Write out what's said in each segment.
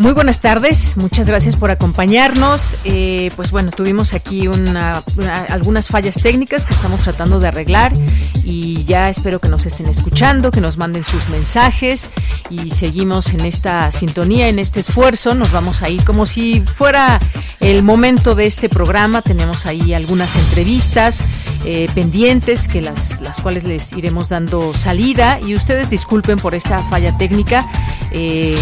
Muy buenas tardes, muchas gracias por acompañarnos. Eh, pues bueno, tuvimos aquí algunas fallas técnicas que estamos tratando de arreglar y ya espero que nos estén escuchando, que nos manden sus mensajes y seguimos en esta sintonía, en este esfuerzo. Nos vamos a ir como si fuera el momento de este programa. Tenemos ahí algunas entrevistas eh, pendientes que las, las cuales les iremos dando salida y ustedes disculpen por esta falla técnica. Eh,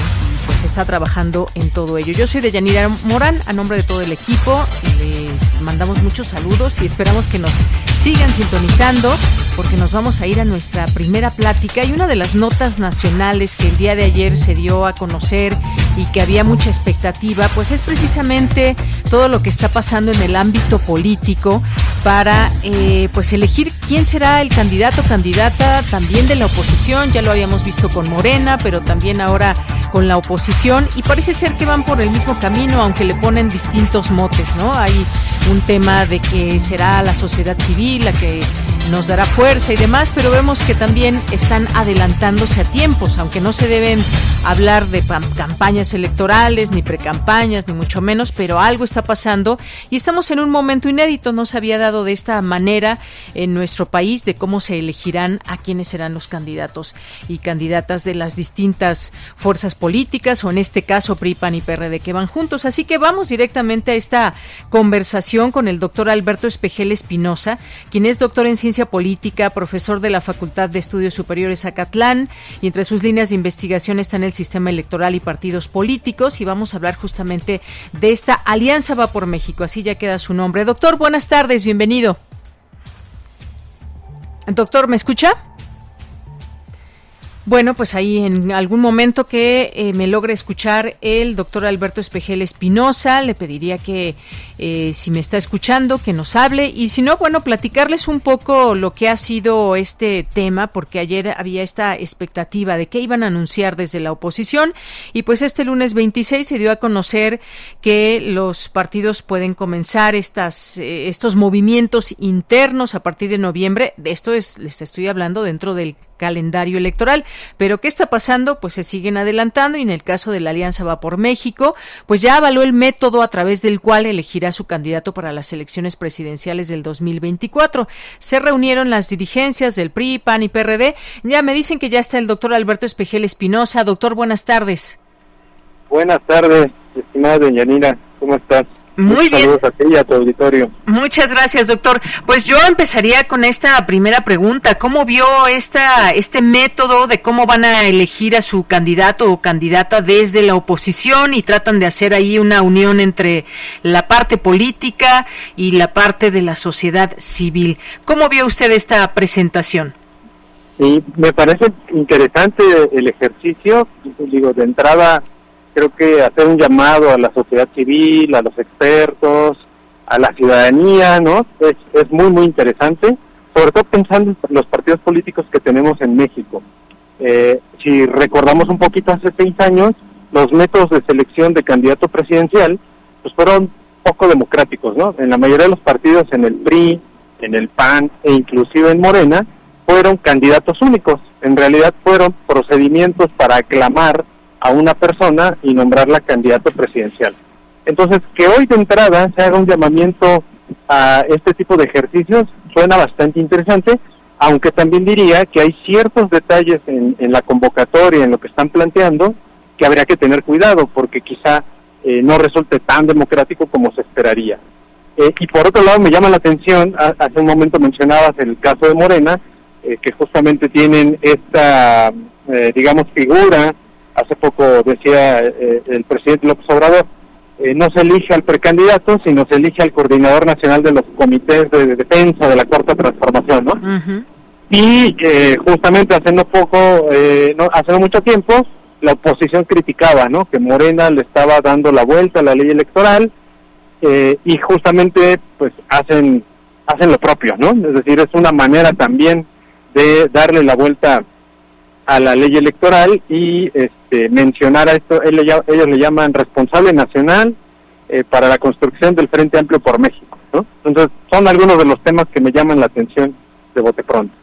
pues está trabajando en todo ello. Yo soy de Yanira Morán, a nombre de todo el equipo, les mandamos muchos saludos y esperamos que nos sigan sintonizando porque nos vamos a ir a nuestra primera plática y una de las notas nacionales que el día de ayer se dio a conocer y que había mucha expectativa, pues es precisamente todo lo que está pasando en el ámbito político para eh, pues elegir quién será el candidato o candidata también de la oposición, ya lo habíamos visto con Morena, pero también ahora con la oposición y parece ser que van por el mismo camino, aunque le ponen distintos motes, ¿no? Hay un tema de que será la sociedad civil la que nos dará fuerza y demás, pero vemos que también están adelantándose a tiempos, aunque no se deben hablar de campañas electorales, ni precampañas, ni mucho menos, pero algo está pasando y estamos en un momento inédito, no se había dado de esta manera en nuestro país de cómo se elegirán a quiénes serán los candidatos y candidatas de las distintas fuerzas políticas o en este caso PRI, PAN y PRD que van juntos. Así que vamos directamente a esta conversación con el doctor Alberto Espejel Espinosa, quien es doctor en política, profesor de la Facultad de Estudios Superiores Acatlán y entre sus líneas de investigación están el sistema electoral y partidos políticos y vamos a hablar justamente de esta Alianza Va por México, así ya queda su nombre. Doctor, buenas tardes, bienvenido. Doctor, ¿me escucha? Bueno, pues ahí en algún momento que eh, me logre escuchar el doctor Alberto Espejel Espinosa, le pediría que eh, si me está escuchando, que nos hable y si no, bueno, platicarles un poco lo que ha sido este tema, porque ayer había esta expectativa de que iban a anunciar desde la oposición y pues este lunes 26 se dio a conocer que los partidos pueden comenzar estas, eh, estos movimientos internos a partir de noviembre. De esto es, les estoy hablando dentro del calendario electoral. Pero ¿qué está pasando? Pues se siguen adelantando y en el caso de la Alianza Va por México, pues ya avaló el método a través del cual elegirá su candidato para las elecciones presidenciales del 2024. Se reunieron las dirigencias del PRI, PAN y PRD. Ya me dicen que ya está el doctor Alberto Espejel Espinosa. Doctor, buenas tardes. Buenas tardes, estimada doña Nina. ¿Cómo estás? Muy bien. Saludos a ti y a tu auditorio. Muchas gracias, doctor. Pues yo empezaría con esta primera pregunta. ¿Cómo vio esta, este método de cómo van a elegir a su candidato o candidata desde la oposición y tratan de hacer ahí una unión entre la parte política y la parte de la sociedad civil? ¿Cómo vio usted esta presentación? Sí, me parece interesante el ejercicio. Digo, de entrada creo que hacer un llamado a la sociedad civil, a los expertos, a la ciudadanía, ¿no? Es, es muy, muy interesante, sobre todo pensando en los partidos políticos que tenemos en México. Eh, si recordamos un poquito hace seis años, los métodos de selección de candidato presidencial, pues fueron poco democráticos, ¿no? En la mayoría de los partidos, en el PRI, en el PAN e inclusive en Morena, fueron candidatos únicos. En realidad fueron procedimientos para aclamar a una persona y nombrarla candidato presidencial. Entonces, que hoy de entrada se haga un llamamiento a este tipo de ejercicios suena bastante interesante, aunque también diría que hay ciertos detalles en, la convocatoria, en lo que están planteando, que habría que tener cuidado, porque quizá eh, no resulte tan democrático como se esperaría. Eh, y por otro lado, me llama la atención, hace un momento mencionabas el caso de Morena, eh, que justamente tienen esta eh, digamos, figura. Hace poco decía eh, el presidente López Obrador, eh, no se elige al precandidato, sino se elige al coordinador nacional de los comités de, defensa de la cuarta transformación, ¿no? Y justamente hace no poco, no, hace no mucho tiempo, la oposición criticaba, ¿no? Que Morena le estaba dando la vuelta a la ley electoral y justamente, pues, hacen hacen lo propio, ¿no? Es decir, es una manera también de darle la vuelta a la ley electoral y este, mencionar a esto, ellos, le llaman responsable nacional eh, para la construcción del Frente Amplio por México, ¿no? Entonces, son algunos de los temas que me llaman la atención de bote pronto.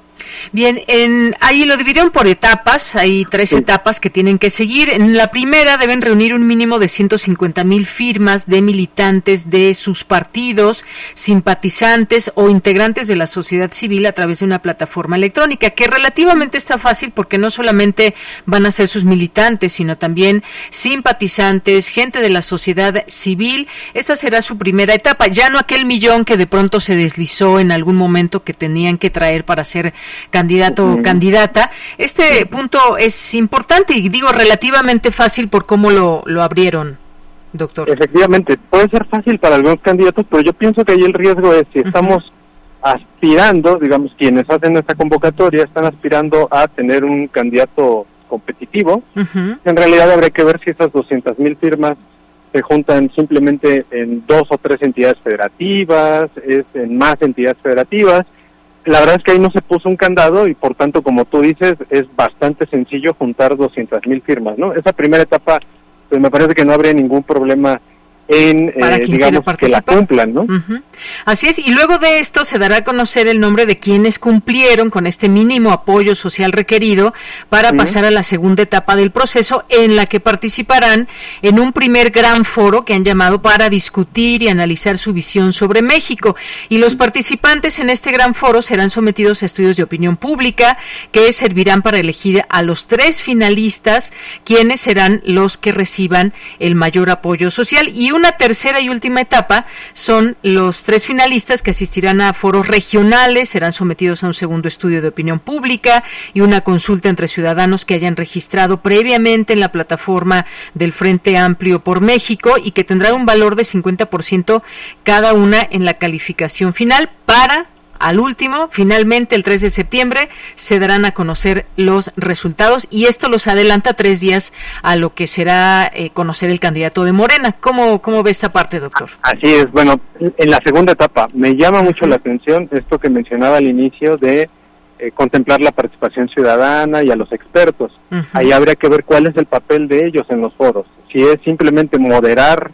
Bien, en, ahí lo dividieron por etapas, hay tres etapas que tienen que seguir. En la primera deben reunir un mínimo de 150 mil firmas de militantes de sus partidos, simpatizantes o integrantes de la sociedad civil a través de una plataforma electrónica, que relativamente está fácil porque no solamente van a ser sus militantes, sino también simpatizantes, gente de la sociedad civil. Esta será su primera etapa, ya no aquel millón que de pronto se deslizó en algún momento que tenían que traer para ser candidato o candidata. Este punto es importante y digo relativamente fácil por cómo lo, lo abrieron. Doctor. Efectivamente, puede ser fácil para algunos candidatos, pero yo pienso que ahí el riesgo es si estamos aspirando, digamos, quienes hacen esta convocatoria están aspirando a tener un candidato competitivo. En realidad habría que ver si esas 200 mil firmas se juntan simplemente en dos o tres entidades federativas, es en más entidades federativas, la verdad es que ahí no se puso un candado y por tanto, como tú dices, es bastante sencillo juntar 200 mil firmas, ¿no? Esa primera etapa, pues me parece que no habría ningún problema en, eh, digamos, que la cumplan, ¿no? Así es, y luego de esto se dará a conocer el nombre de quienes cumplieron con este mínimo apoyo social requerido para pasar a la segunda etapa del proceso en la que participarán en un primer gran foro que han llamado para discutir y analizar su visión sobre México. Y los participantes en este gran foro serán sometidos a estudios de opinión pública que servirán para elegir a los tres finalistas, quienes serán los que reciban el mayor apoyo social. Y una tercera y última etapa son los tres finalistas que asistirán a foros regionales, serán sometidos a un segundo estudio de opinión pública y una consulta entre ciudadanos que hayan registrado previamente en la plataforma del Frente Amplio por México y que tendrá un valor de 50% cada una en la calificación final para al último, finalmente el 3 de septiembre, se darán a conocer los resultados y esto los adelanta tres días a lo que será eh, conocer el candidato de Morena. ¿Cómo, ¿Cómo ve esta parte, doctor? Así es, bueno, en la segunda etapa me llama mucho la atención esto que mencionaba al inicio de eh, contemplar la participación ciudadana y a los expertos. Ahí habría que ver cuál es el papel de ellos en los foros. Si es simplemente moderar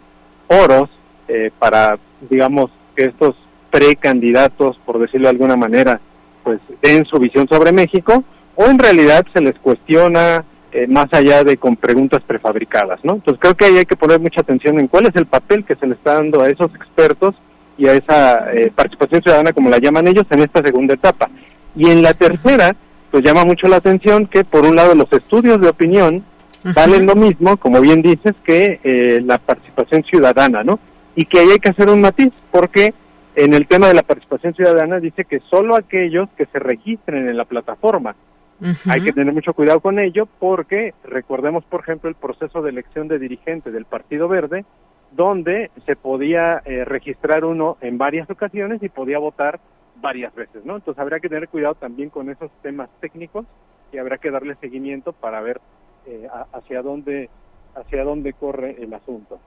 foros eh, para, digamos, que estos precandidatos, por decirlo de alguna manera, pues den su visión sobre México, o en realidad se les cuestiona eh, más allá de con preguntas prefabricadas, ¿no? Entonces creo que ahí hay que poner mucha atención en cuál es el papel que se le está dando a esos expertos y a esa eh, participación ciudadana, como la llaman ellos, en esta segunda etapa. Y en la tercera, pues llama mucho la atención que por un lado los estudios de opinión valen lo mismo, como bien dices, que eh, la participación ciudadana, ¿no? Y que ahí hay que hacer un matiz, porque en el tema de la participación ciudadana dice que solo aquellos que se registren en la plataforma. Hay que tener mucho cuidado con ello porque recordemos, por ejemplo, el proceso de elección de dirigente del Partido Verde, donde se podía eh, registrar uno en varias ocasiones y podía votar varias veces, ¿no? Entonces habrá que tener cuidado también con esos temas técnicos y habrá que darle seguimiento para ver eh, hacia dónde hacia dónde corre el asunto.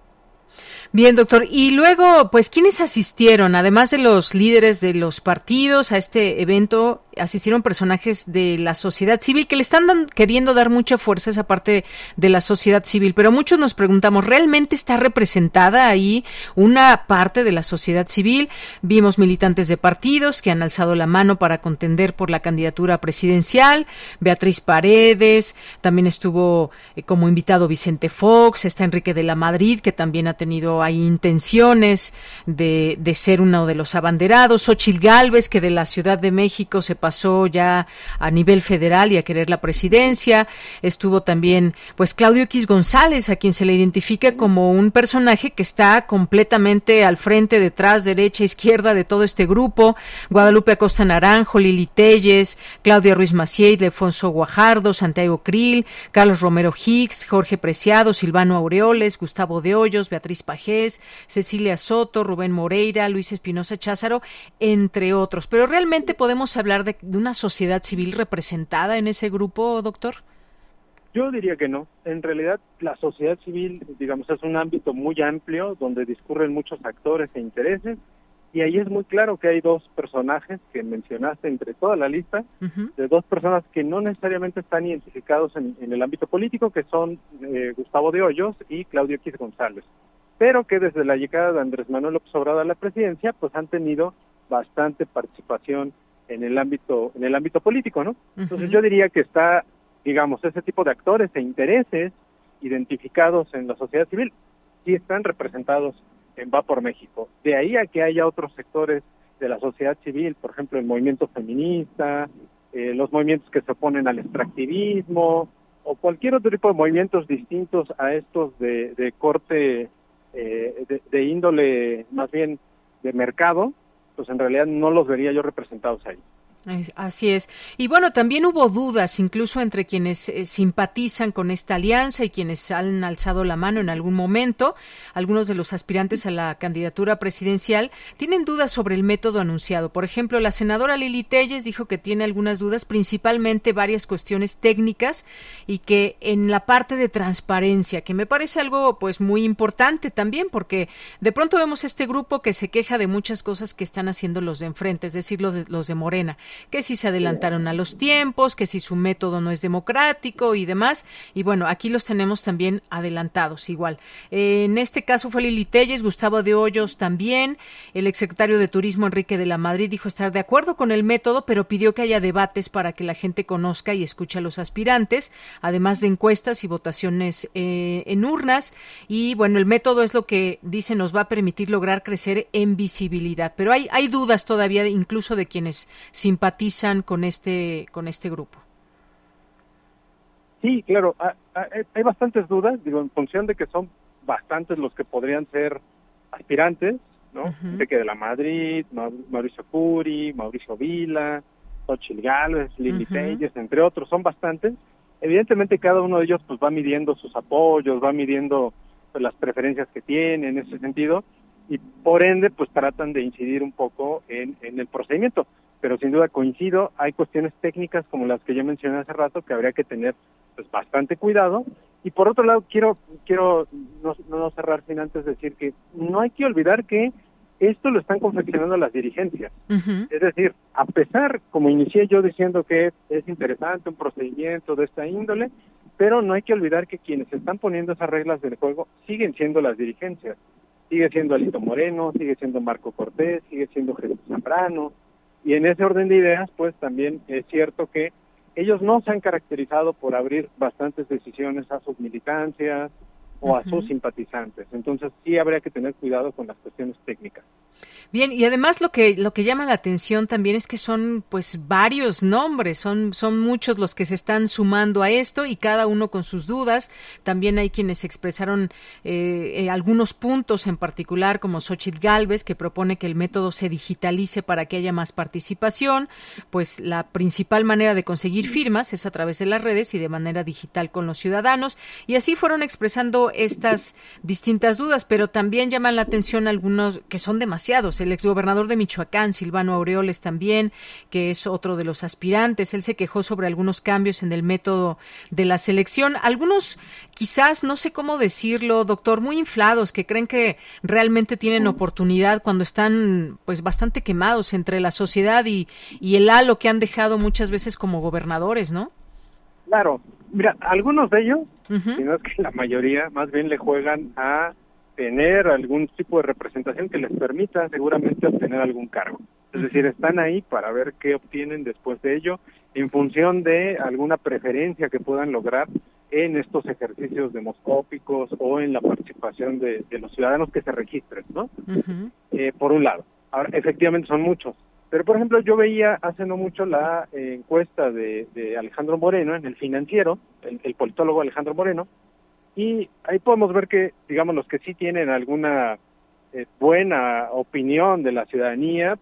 Bien, doctor. Y luego, pues, ¿quiénes asistieron? Además de los líderes de los partidos a este evento, asistieron personajes de la sociedad civil que le están queriendo dar mucha fuerza a esa parte de la sociedad civil. Pero muchos nos preguntamos, ¿realmente está representada ahí una parte de la sociedad civil? Vimos militantes de partidos que han alzado la mano para contender por la candidatura presidencial. Beatriz Paredes, también estuvo eh, como invitado Vicente Fox, está Enrique de la Madrid, que también ha tenido hay intenciones de, ser uno de los abanderados. Xochitl Galvez, que de la Ciudad de México se pasó ya a nivel federal y a querer la presidencia. Estuvo también, pues, Claudio X González, a quien se le identifica como un personaje que está completamente al frente, detrás, derecha, izquierda de todo este grupo. Guadalupe Acosta Naranjo, Lili Telles, Claudia Ruiz Macié, Defonso Guajardo, Santiago Krill, Carlos Romero Hicks, Jorge Preciado, Silvano Aureoles, Gustavo de Hoyos, Beatriz Cecilia Soto, Rubén Moreira, Luis Espinosa Cházaro, entre otros. Pero realmente podemos hablar de, de una sociedad civil representada en ese grupo, doctor. Yo diría que no. En realidad, la sociedad civil, digamos, es un ámbito muy amplio donde discurren muchos actores e intereses y ahí es muy claro que hay dos personajes que mencionaste entre toda la lista, de dos personas que no necesariamente están identificados en, el ámbito político, que son eh, Gustavo de Hoyos y Claudio X González, pero que desde la llegada de Andrés Manuel López Obrador a la presidencia, pues han tenido bastante participación en el ámbito en el ámbito político, ¿no? Entonces yo diría que está, digamos, ese tipo de actores e intereses identificados en la sociedad civil sí están representados en Va por México. De ahí a que haya otros sectores de la sociedad civil, por ejemplo, el movimiento feminista, eh, los movimientos que se oponen al extractivismo o cualquier otro tipo de movimientos distintos a estos de, de corte, eh, de, de índole más bien de mercado, pues en realidad no los vería yo representados ahí. Así es. Y bueno, también hubo dudas, incluso entre quienes eh, simpatizan con esta alianza y quienes han alzado la mano en algún momento. Algunos de los aspirantes a la candidatura presidencial tienen dudas sobre el método anunciado. Por ejemplo, la senadora Lili Telles dijo que tiene algunas dudas, principalmente varias cuestiones técnicas y que en la parte de transparencia, que me parece algo pues muy importante también, porque de pronto vemos este grupo que se queja de muchas cosas que están haciendo los de enfrente, es decir, los de, los de Morena que si se adelantaron a los tiempos, que si su método no es democrático y demás. Y bueno, aquí los tenemos también adelantados igual. en este caso fue Lili Telles, Gustavo de Hoyos también. El exsecretario de Turismo Enrique de la Madrid dijo estar de acuerdo con el método, pero pidió que haya debates para que la gente conozca y escuche a los aspirantes, además de encuestas y votaciones eh, en urnas. Y bueno, el método es lo que dice nos va a permitir lograr crecer en visibilidad. Pero hay, hay dudas todavía, incluso de quienes simpatizan simpatizan con este con este grupo. Sí, claro, hay bastantes dudas, digo, en función de que son bastantes los que podrían ser aspirantes, ¿no? De que de la Madrid, Mauricio Curi, Mauricio Vila, Xochitl Gálvez, Lili uh entre otros, son bastantes. Evidentemente cada uno de ellos pues va midiendo sus apoyos, va midiendo pues, las preferencias que tiene en ese sentido y por ende pues tratan de incidir un poco en, en el procedimiento pero sin duda coincido, hay cuestiones técnicas como las que yo mencioné hace rato que habría que tener pues bastante cuidado y por otro lado quiero quiero no, no cerrar sin antes decir que no hay que olvidar que esto lo están confeccionando las dirigencias. Es decir, a pesar, como inicié yo diciendo que es interesante un procedimiento de esta índole, pero no hay que olvidar que quienes están poniendo esas reglas del juego siguen siendo las dirigencias. Sigue siendo Alito Moreno, sigue siendo Marco Cortés, sigue siendo Jesús Zambrano, y en ese orden de ideas, pues también es cierto que ellos no se han caracterizado por abrir bastantes decisiones a sus militancias o a sus simpatizantes. Entonces sí habría que tener cuidado con las cuestiones técnicas. Bien, y además lo que lo que llama la atención también es que son pues varios nombres, son son muchos los que se están sumando a esto y cada uno con sus dudas. También hay quienes expresaron eh, eh, algunos puntos en particular, como Xochitl Galvez, que propone que el método se digitalice para que haya más participación. Pues la principal manera de conseguir firmas es a través de las redes y de manera digital con los ciudadanos. Y así fueron expresando estas distintas dudas, pero también llaman la atención algunos que son demasiados el exgobernador de Michoacán, Silvano Aureoles también, que es otro de los aspirantes. Él se quejó sobre algunos cambios en el método de la selección. Algunos, quizás, no sé cómo decirlo, doctor, muy inflados, que creen que realmente tienen oportunidad cuando están, pues, bastante quemados entre la sociedad y, y el halo que han dejado muchas veces como gobernadores, ¿no? Claro. Mira, algunos de ellos, sino es que la mayoría, más bien le juegan a tener algún tipo de representación que les permita seguramente obtener algún cargo. Es decir, están ahí para ver qué obtienen después de ello en función de alguna preferencia que puedan lograr en estos ejercicios demoscópicos o en la participación de, los ciudadanos que se registren, ¿no? Eh, por un lado. Ahora, efectivamente son muchos. Pero, por ejemplo, yo veía hace no mucho la eh, encuesta de, Alejandro Moreno en el financiero, el, politólogo Alejandro Moreno, y ahí podemos ver que, digamos, los que sí tienen alguna eh, buena opinión de la ciudadanía,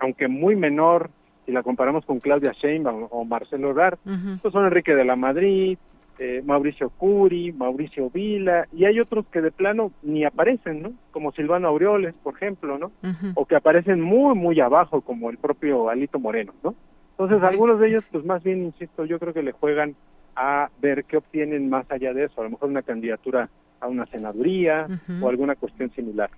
aunque muy menor si la comparamos con Claudia Sheinbaum o Marcelo Ebrard, pues son Enrique de la Madrid, eh, Mauricio Curi, Mauricio Vila, y hay otros que de plano ni aparecen, ¿no? Como Silvano Aureoles, por ejemplo, ¿no? O que aparecen muy, muy abajo, como el propio Alito Moreno, ¿no? Entonces, algunos de ellos, pues más bien, insisto, yo creo que le juegan a ver qué obtienen más allá de eso, a lo mejor una candidatura a una senaduría o alguna cuestión similar.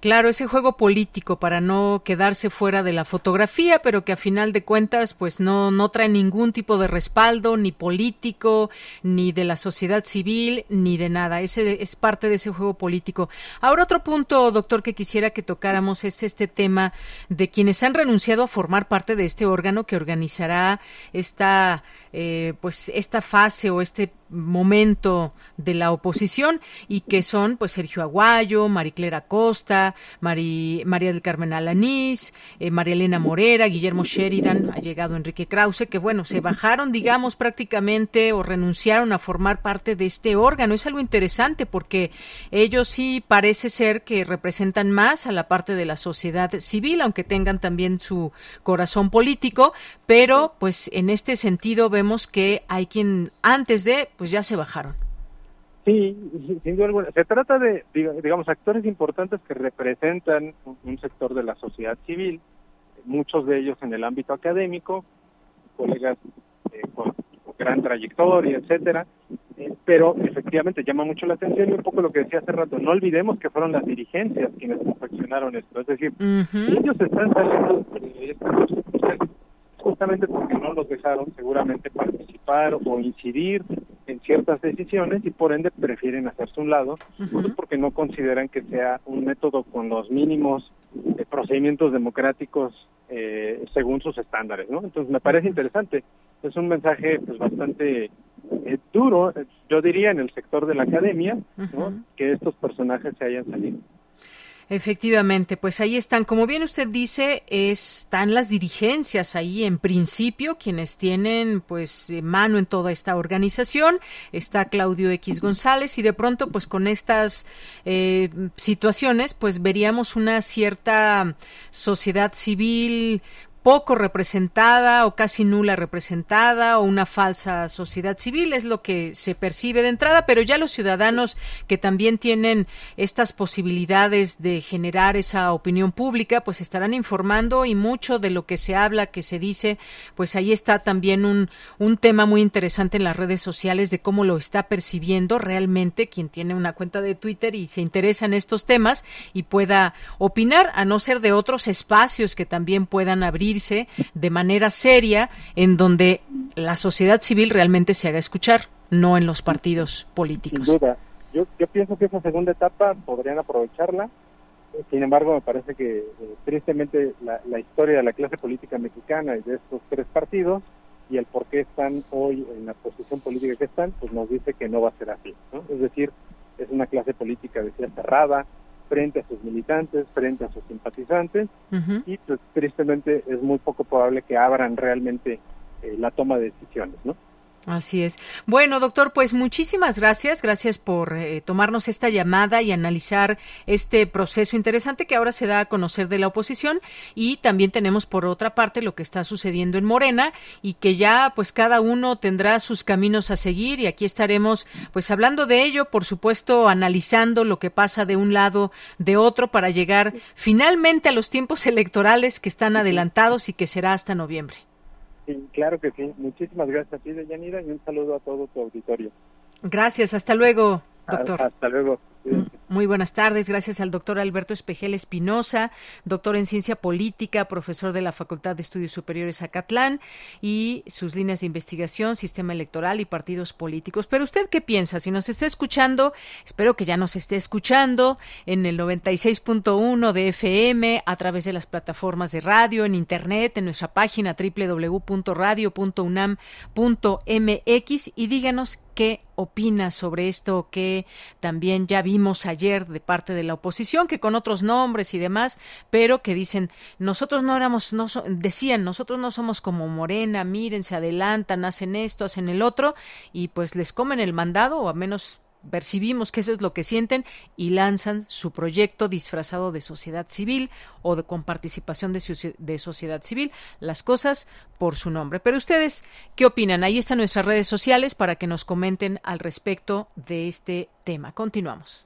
Claro, ese juego político para no quedarse fuera de la fotografía, pero que a final de cuentas pues no, no trae ningún tipo de respaldo, ni político, ni de la sociedad civil, ni de nada. Ese es parte de ese juego político. Ahora otro punto, doctor, que quisiera que tocáramos es este tema de quienes han renunciado a formar parte de este órgano que organizará esta eh, pues esta fase o este momento de la oposición y que son pues Sergio Aguayo, Mariclera Costa, María del Carmen Alanís, eh, María Elena Morera, Guillermo Sheridan, ha llegado Enrique Krause, que bueno, se bajaron digamos prácticamente o renunciaron a formar parte de este órgano. Es algo interesante porque ellos sí parece ser que representan más a la parte de la sociedad civil, aunque tengan también su corazón político, pero pues en este sentido vemos que hay quien antes de, pues ya se bajaron. Sí, sin duda alguna. Se trata de, digamos, actores importantes que representan un sector de la sociedad civil, muchos de ellos en el ámbito académico, colegas eh, con, gran trayectoria, etcétera, eh, pero efectivamente llama mucho la atención y un poco lo que decía hace rato, no olvidemos que fueron las dirigencias quienes confeccionaron esto, es decir, ellos están saliendo de justamente porque no los dejaron seguramente participar o incidir en ciertas decisiones y por ende prefieren hacerse un lado, porque no consideran que sea un método con los mínimos de procedimientos democráticos eh, según sus estándares, ¿no? Entonces me parece interesante, es un mensaje pues bastante eh, duro, yo diría en el sector de la academia, que estos personajes se hayan salido. Efectivamente, pues ahí están. Como bien usted dice, están las dirigencias ahí en principio, quienes tienen pues eh, mano en toda esta organización. Está Claudio X González y de pronto pues con estas eh, situaciones pues veríamos una cierta sociedad civil poco representada o casi nula representada o una falsa sociedad civil, es lo que se percibe de entrada, pero ya los ciudadanos que también tienen estas posibilidades de generar esa opinión pública, pues estarán informando y mucho de lo que se habla, que se dice, pues ahí está también un, un tema muy interesante en las redes sociales de cómo lo está percibiendo realmente quien tiene una cuenta de Twitter y se interesa en estos temas y pueda opinar, a no ser de otros espacios que también puedan abrir de manera seria en donde la sociedad civil realmente se haga escuchar, no en los partidos políticos. Sin duda. Yo, yo pienso que esa segunda etapa podrían aprovecharla. Sin embargo, me parece que eh, tristemente la, historia de la clase política mexicana y de estos tres partidos y el por qué están hoy en la posición política que están, pues nos dice que no va a ser así. Es decir, es una clase política, decía, cerrada, frente a sus militantes, frente a sus simpatizantes, y pues tristemente es muy poco probable que abran realmente eh, la toma de decisiones, ¿no? Así es. Bueno, doctor, pues muchísimas gracias. Gracias por eh, tomarnos esta llamada y analizar este proceso interesante que ahora se da a conocer de la oposición. Y también tenemos por otra parte lo que está sucediendo en Morena y que ya pues cada uno tendrá sus caminos a seguir y aquí estaremos pues hablando de ello, por supuesto, analizando lo que pasa de un lado de otro para llegar finalmente a los tiempos electorales que están adelantados y que será hasta noviembre. Sí, claro que sí. Muchísimas gracias a ti, Deyanira, y un saludo a todo tu auditorio. Gracias, hasta luego, doctor. Hasta luego. Muy buenas tardes. Gracias al doctor Alberto Espejel Espinosa, doctor en ciencia política, profesor de la Facultad de Estudios Superiores Acatlán y sus líneas de investigación, sistema electoral y partidos políticos. Pero usted qué piensa? Si nos está escuchando, espero que ya nos esté escuchando en el 96.1 de FM, a través de las plataformas de radio, en internet, en nuestra página www.radio.unam.mx y díganos qué opina sobre esto que también ya vimos ayer de parte de la oposición, que con otros nombres y demás, pero que dicen, nosotros no éramos, no decían, nosotros no somos como Morena, miren, se adelantan, hacen esto, hacen el otro, y pues les comen el mandado, o al menos percibimos que eso es lo que sienten y lanzan su proyecto disfrazado de sociedad civil o de, con participación de, de, sociedad civil, las cosas por su nombre. Pero ustedes, ¿qué opinan? Ahí están nuestras redes sociales para que nos comenten al respecto de este tema. Continuamos.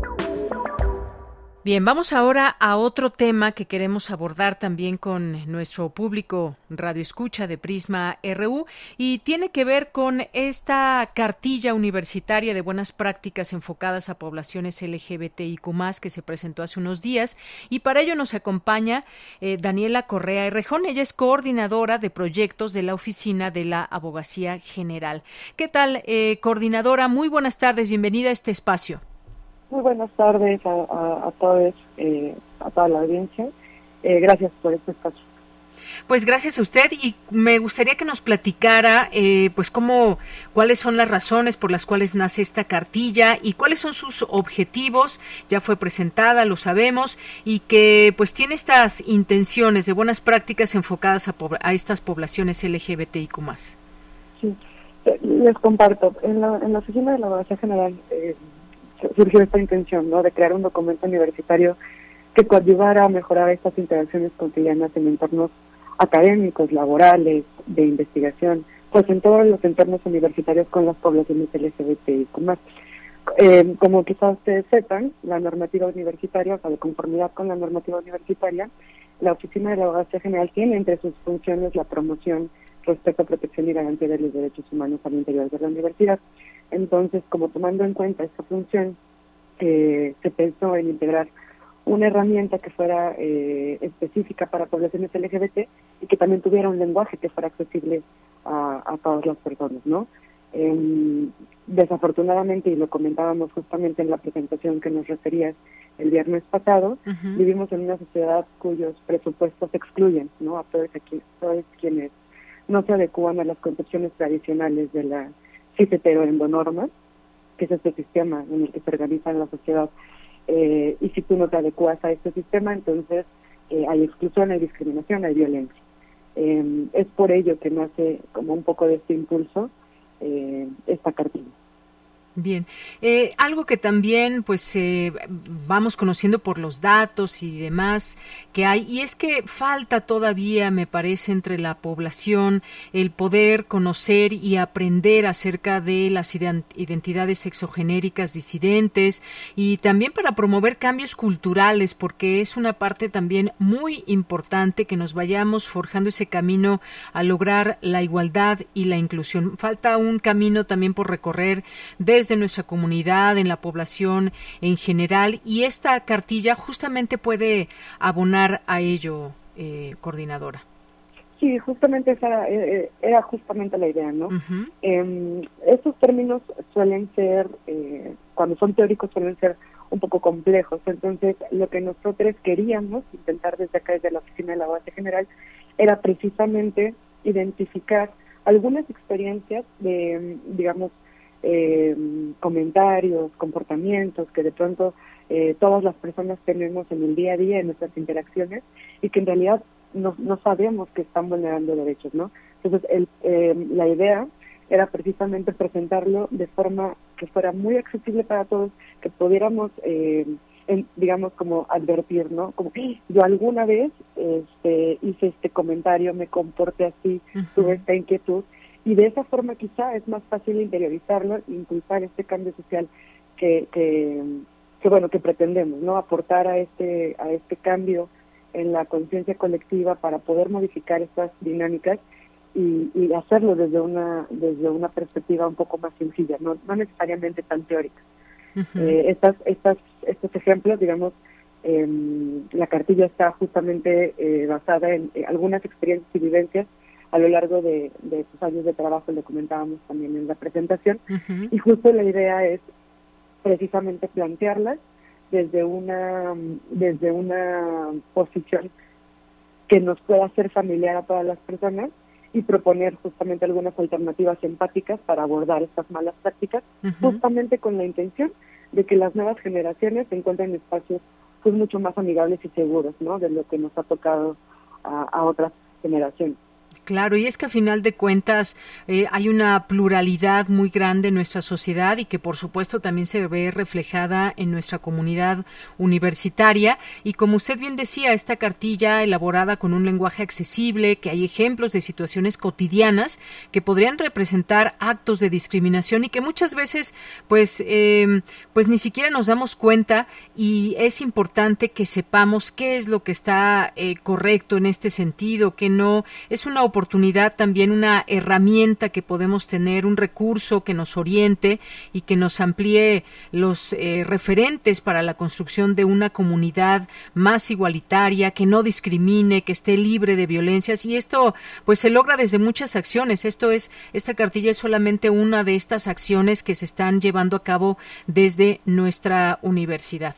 Bien, vamos ahora a otro tema que queremos abordar también con nuestro público Radio Escucha de Prisma RU y tiene que ver con esta cartilla universitaria de buenas prácticas enfocadas a poblaciones LGBTIQ que se presentó hace unos días y para ello nos acompaña eh, Daniela Correa Rejón. Ella es coordinadora de proyectos de la Oficina de la Abogacía General. ¿Qué tal, eh, coordinadora? Muy buenas tardes, bienvenida a este espacio. Muy buenas tardes a, todos, eh, a toda la audiencia. Eh, gracias por este espacio. Pues gracias a usted y me gustaría que nos platicara, eh, pues cómo, cuáles son las razones por las cuales nace esta cartilla y cuáles son sus objetivos. Ya fue presentada, lo sabemos, y que pues tiene estas intenciones de buenas prácticas enfocadas a, a estas poblaciones LGBTIQ+. Sí, les comparto. En la, en la oficina de la Abogacía General eh, surgió esta intención, ¿no? De crear un documento universitario que coadyuvara a mejorar estas interacciones cotidianas en entornos académicos, laborales, de investigación, pues en todos los entornos universitarios con las poblaciones LGBT y más. Eh, como quizás ustedes sepan, la normativa universitaria, o sea, de conformidad con la normativa universitaria, la Oficina de la Abogacía General tiene entre sus funciones la promoción, respeto, protección y garantía de los derechos humanos al interior de la universidad. Entonces, como tomando en cuenta esta función, eh, se pensó en integrar una herramienta que fuera eh, específica para poblaciones LGBT y que también tuviera un lenguaje que fuera accesible a, a todas las personas, ¿no? Eh, desafortunadamente, y lo comentábamos justamente en la presentación que nos referías el viernes pasado, vivimos en una sociedad cuyos presupuestos excluyen ¿no? a todos, aquí, todos quienes no se adecuan a las concepciones tradicionales de la norma que es este sistema en el que se organiza la sociedad. Eh, y si tú no te adecuas a este sistema, entonces eh, hay exclusión, hay discriminación, hay violencia. Eh, es por ello que nace como un poco de este impulso esta cartilla. Bien, eh, algo que también pues eh, vamos conociendo por los datos y demás que hay y es que falta todavía me parece entre la población el poder conocer y aprender acerca de las identidades sexogenéricas disidentes y también para promover cambios culturales porque es una parte también muy importante que nos vayamos forjando ese camino a lograr la igualdad y la inclusión. Falta un camino también por recorrer de desde nuestra comunidad, en la población en general, y esta cartilla justamente puede abonar a ello, eh, coordinadora. Sí, justamente esa eh, eh, era justamente la idea, ¿no? Em, estos términos suelen ser, cuando son teóricos, suelen ser un poco complejos. Entonces, lo que nosotros queríamos intentar desde acá, desde la Oficina de la Base General, era precisamente identificar algunas experiencias de, digamos, eh, comentarios, comportamientos que de pronto eh, todas las personas tenemos en el día a día en nuestras interacciones y que en realidad no, no sabemos que están vulnerando derechos, ¿no? Entonces, el, eh, la idea era precisamente presentarlo de forma que fuera muy accesible para todos, que pudiéramos, eh, digamos, como advertir, ¿no? Como, yo alguna vez este, hice este comentario, me comporté así, tuve esta inquietud, y de esa forma quizá es más fácil interiorizarlo e impulsar este cambio social que, que, bueno que pretendemos no aportar a este a este cambio en la conciencia colectiva para poder modificar estas dinámicas y, y, hacerlo desde una desde una perspectiva un poco más sencilla no, no necesariamente tan teórica. Eh, estas estas estos ejemplos digamos eh, la cartilla está justamente eh, basada en algunas experiencias y vivencias a lo largo de, de sus años de trabajo, lo comentábamos también en la presentación, y justo la idea es precisamente plantearlas desde una, desde una posición que nos pueda ser familiar a todas las personas y proponer justamente algunas alternativas empáticas para abordar estas malas prácticas, justamente con la intención de que las nuevas generaciones encuentren espacios pues mucho más amigables y seguros, ¿no? De lo que nos ha tocado a, a otras generaciones. Claro, y es que a final de cuentas eh, hay una pluralidad muy grande en nuestra sociedad y que por supuesto también se ve reflejada en nuestra comunidad universitaria. Y como usted bien decía, esta cartilla elaborada con un lenguaje accesible, que hay ejemplos de situaciones cotidianas que podrían representar actos de discriminación y que muchas veces pues, eh, pues ni siquiera nos damos cuenta y es importante que sepamos qué es lo que está eh, correcto en este sentido, que no es una oportunidad, también una herramienta que podemos tener, un recurso que nos oriente y que nos amplíe los eh, referentes para la construcción de una comunidad más igualitaria, que no discrimine, que esté libre de violencias y esto pues se logra desde muchas acciones. Esto es esta cartilla es solamente una de estas acciones que se están llevando a cabo desde nuestra universidad.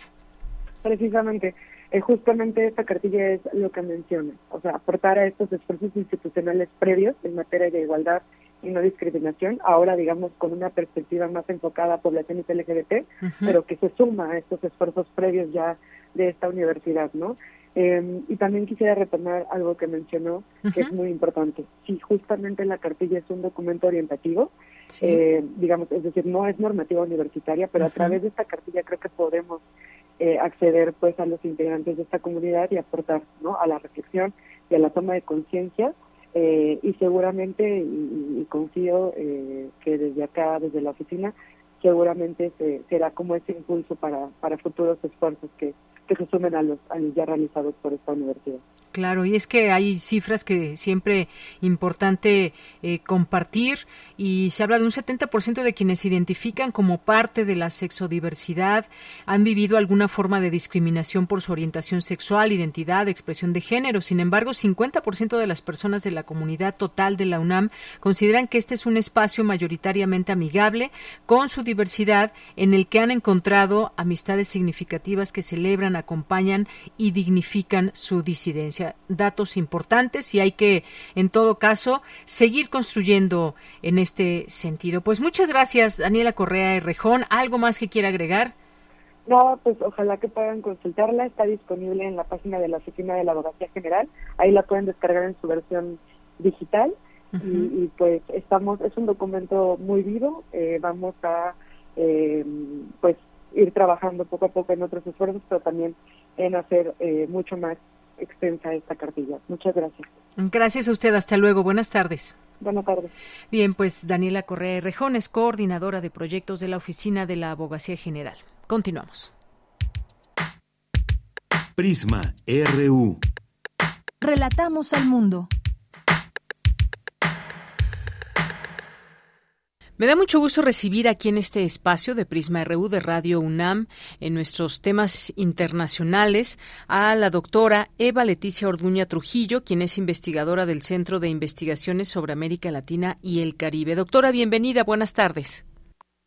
Precisamente eh, justamente esta cartilla es lo que menciona, o sea, aportar a estos esfuerzos institucionales previos en materia de igualdad y no discriminación, ahora digamos con una perspectiva más enfocada a poblaciones LGBT, pero que se suma a estos esfuerzos previos ya de esta universidad, ¿no? Eh, y también quisiera retomar algo que mencionó, que es muy importante. Si justamente la cartilla es un documento orientativo, eh, digamos, es decir, no es normativa universitaria, pero a través de esta cartilla creo que podemos eh, acceder pues a los integrantes de esta comunidad y aportar ¿no? a la reflexión y a la toma de conciencia eh, y seguramente y, confío eh, que desde acá desde la oficina seguramente se, será como ese impulso para para futuros esfuerzos que que se sumen a los, ya realizados por esta universidad. Claro, y es que hay cifras que siempre importante eh, compartir y se habla de un 70% de quienes se identifican como parte de la sexodiversidad han vivido alguna forma de discriminación por su orientación sexual, identidad, expresión de género. Sin embargo, 50% de las personas de la comunidad total de la UNAM consideran que este es un espacio mayoritariamente amigable con su diversidad en el que han encontrado amistades significativas que celebran, acompañan y dignifican su disidencia datos importantes y hay que, en todo caso, seguir construyendo en este sentido. Pues muchas gracias, Daniela Correa Rejón. ¿Algo más que quiera agregar? No, pues ojalá que puedan consultarla. Está disponible en la página de la Oficina de la Abogacía General. Ahí la pueden descargar en su versión digital. y, pues estamos, es un documento muy vivo. Eh, vamos a, eh, pues, ir trabajando poco a poco en otros esfuerzos, pero también en hacer eh, mucho más extensa esta cartilla. Muchas gracias. Gracias a usted. Hasta luego. Buenas tardes. Buenas tardes. Bien, pues Daniela Correa Rejones, coordinadora de proyectos de la Oficina de la Abogacía General. Continuamos. Prisma RU. Relatamos al mundo. Me da mucho gusto recibir aquí en este espacio de Prisma RU de Radio UNAM en nuestros temas internacionales a la doctora Eva Leticia Orduña Trujillo, quien es investigadora del Centro de Investigaciones sobre América Latina y el Caribe. Doctora, bienvenida, buenas tardes.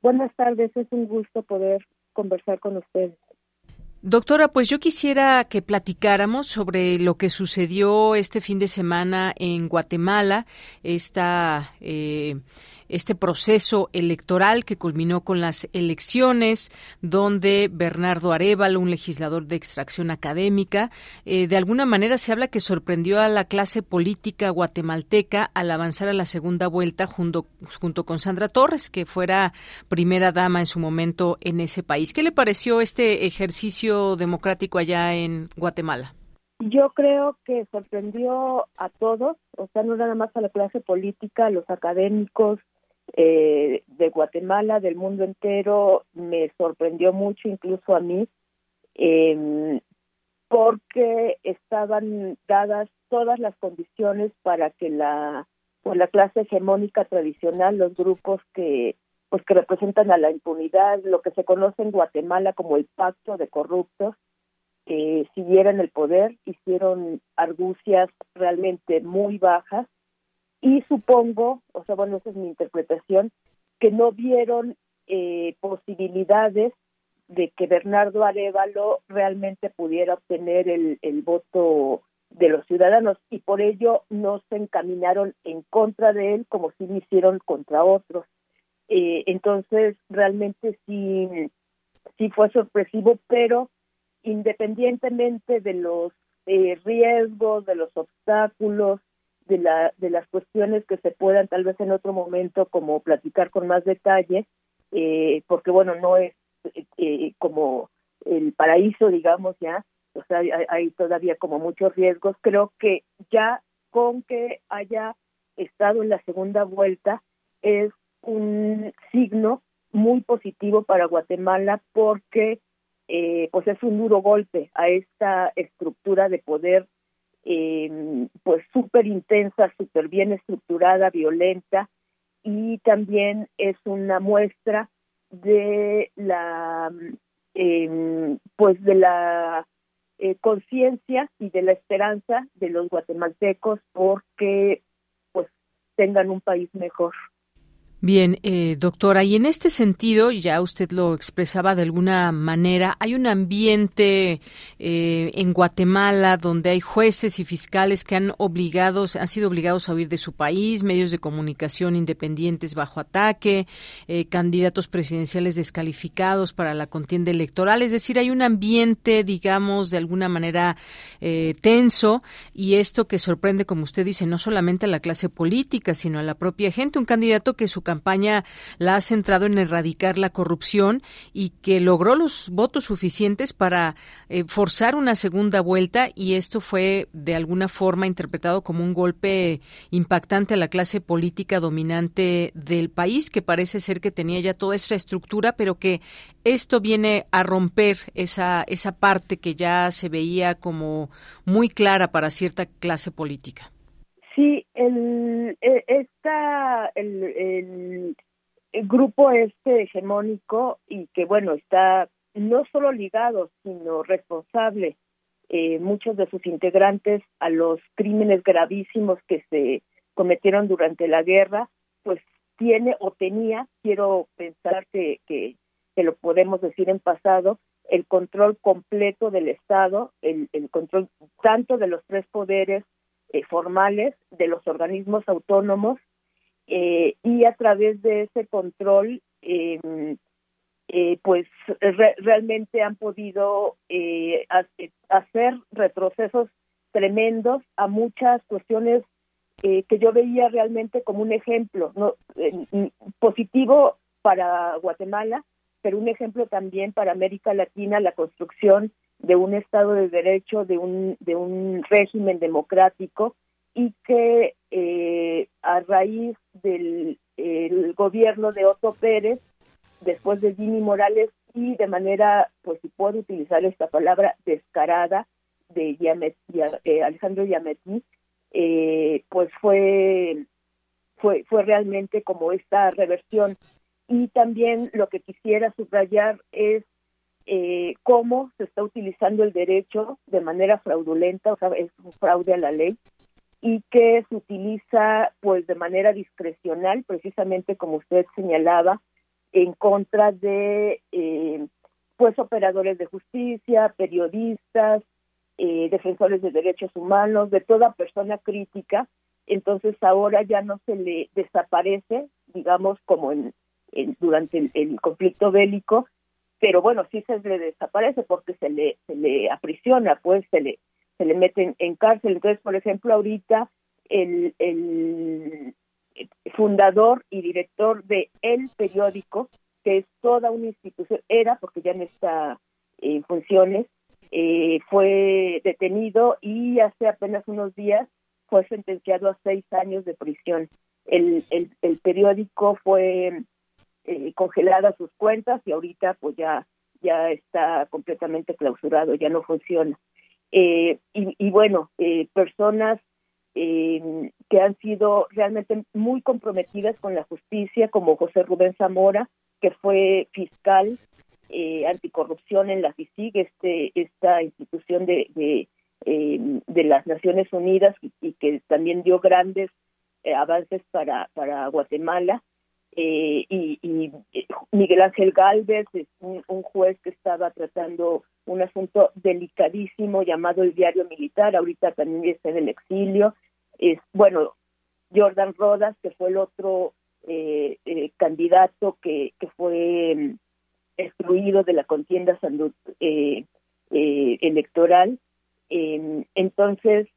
Buenas tardes, es un gusto poder conversar con ustedes. Doctora, pues yo quisiera que platicáramos sobre lo que sucedió este fin de semana en Guatemala, esta eh, este proceso electoral que culminó con las elecciones, donde Bernardo Arevalo, un legislador de extracción académica, eh, de alguna manera se habla que sorprendió a la clase política guatemalteca al avanzar a la segunda vuelta junto, junto con Sandra Torres, que fuera primera dama en su momento en ese país. ¿Qué le pareció este ejercicio democrático allá en Guatemala? Yo creo que sorprendió a todos, o sea, no nada más a la clase política, a los académicos, eh, de Guatemala, del mundo entero, me sorprendió mucho, incluso a mí, eh, porque estaban dadas todas las condiciones para que la pues la clase hegemónica tradicional, los grupos que pues que representan a la impunidad, lo que se conoce en Guatemala como el pacto de corruptos, eh, siguieran el poder, hicieron argucias realmente muy bajas y supongo, o sea, bueno, esa es mi interpretación, que no vieron eh, posibilidades de que Bernardo Arevalo realmente pudiera obtener el, el voto de los ciudadanos y por ello no se encaminaron en contra de él como si lo hicieron contra otros. Eh, entonces, realmente sí, sí fue sorpresivo, pero independientemente de los eh, riesgos, de los obstáculos, de, la, de las cuestiones que se puedan tal vez en otro momento como platicar con más detalle, eh, porque bueno, no es eh, como el paraíso, digamos ya, o sea, hay, hay, todavía como muchos riesgos. Creo que ya con que haya estado en la segunda vuelta es un signo muy positivo para Guatemala porque eh, pues es un duro golpe a esta estructura de poder eh, pues súper intensa, súper bien estructurada, violenta y también es una muestra de la eh, pues de la eh, conciencia y de la esperanza de los guatemaltecos porque pues tengan un país mejor. Bien, eh, doctora, y en este sentido, ya usted lo expresaba de alguna manera, hay un ambiente eh, en Guatemala donde hay jueces y fiscales que han obligados, han sido obligados a huir de su país, medios de comunicación independientes bajo ataque, eh, candidatos presidenciales descalificados para la contienda electoral, es decir, hay un ambiente, digamos, de alguna manera eh, tenso y esto que sorprende, como usted dice, no solamente a la clase política, sino a la propia gente, un candidato que su campaña la ha centrado en erradicar la corrupción y que logró los votos suficientes para eh, forzar una segunda vuelta y esto fue de alguna forma interpretado como un golpe impactante a la clase política dominante del país que parece ser que tenía ya toda esta estructura pero que esto viene a romper esa esa parte que ya se veía como muy clara para cierta clase política. Sí, el, e, esta, el, el, grupo este hegemónico y que, bueno, está no solo ligado, sino responsable, eh, muchos de sus integrantes, a los crímenes gravísimos que se cometieron durante la guerra, pues tiene o tenía, quiero pensar que, que, que lo podemos decir en pasado, el control completo del Estado, el, el control tanto de los tres poderes eh, formales de los organismos autónomos eh, y a través de ese control eh, pues re realmente han podido hacer retrocesos tremendos a muchas cuestiones que yo veía realmente como un ejemplo no positivo para Guatemala pero un ejemplo también para América Latina la construcción de un Estado de Derecho, de un, de un régimen democrático y que eh, a raíz del el gobierno de Otto Pérez, después de Jimmy Morales y de manera, pues si puedo utilizar esta palabra, descarada de eh, Alejandro Yametí, eh, pues fue, fue, fue realmente como esta reversión. Y también lo que quisiera subrayar es eh, cómo se está utilizando el derecho de manera fraudulenta, o sea, es un fraude a la ley, y que se utiliza pues de manera discrecional, precisamente como usted señalaba, en contra de eh, pues operadores de justicia, periodistas, eh, defensores de derechos humanos, de toda persona crítica. Entonces ahora ya no se le desaparece, digamos, como en, durante el conflicto bélico, pero bueno, sí se le desaparece porque se le, se le aprisiona, pues se le, se le mete en, cárcel. Entonces, por ejemplo, ahorita el, el fundador y director de El Periódico, que es toda una institución, era, porque ya no está en funciones, eh, fue detenido y hace apenas unos días fue sentenciado a seis años de prisión. El, el, el periódico fue eh, congeladas sus cuentas y ahorita pues ya ya está completamente clausurado, ya no funciona. Eh, y, y, bueno, eh, personas eh, que han sido realmente muy comprometidas con la justicia, como José Rubén Zamora, que fue fiscal eh, anticorrupción en la FICIG, este, esta institución de, de, de las Naciones Unidas y, y, que también dio grandes avances para, para Guatemala. Y, Miguel Ángel Galvez es un, juez que estaba tratando un asunto delicadísimo llamado el diario militar, ahorita también está en el exilio. Es, bueno, Jordan Rodas, que fue el otro eh, eh, candidato que, fue mm, excluido de la contienda eh, eh, electoral. Em, entonces,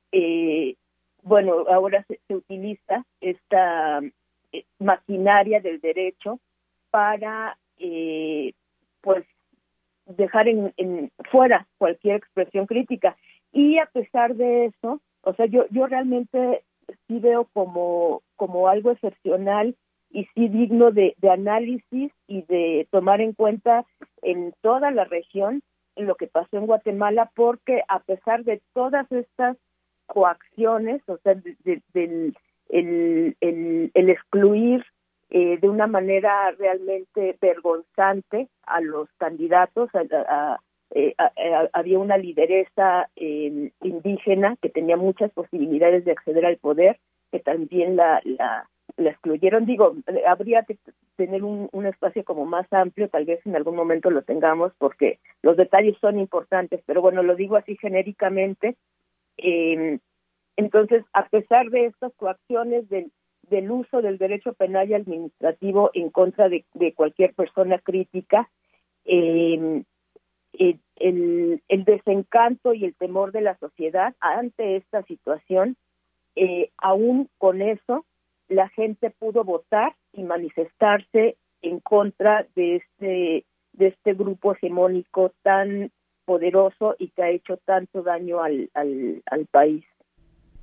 bueno, ahora se, utiliza esta maquinaria del derecho para, pues, dejar en, en, fuera cualquier expresión crítica. Y a pesar de eso, o sea, yo, yo realmente sí veo como, como algo excepcional y sí digno de, análisis y de tomar en cuenta en toda la región en lo que pasó en Guatemala, porque a pesar de todas estas coacciones, o sea, del el, el, excluir eh, de una manera realmente vergonzante a los candidatos, eh, había una lideresa eh, indígena que tenía muchas posibilidades de acceder al poder, que también la, la la excluyeron. Digo, habría que tener un, espacio como más amplio, tal vez en algún momento lo tengamos, porque los detalles son importantes, pero bueno, lo digo así genéricamente. Eh, entonces, a pesar de estas coacciones del, del uso del derecho penal y administrativo en contra de, cualquier persona crítica, eh, el, desencanto y el temor de la sociedad ante esta situación, eh, aún con eso, la gente pudo votar y manifestarse en contra de este de este grupo hegemónico tan poderoso y que ha hecho tanto daño al país.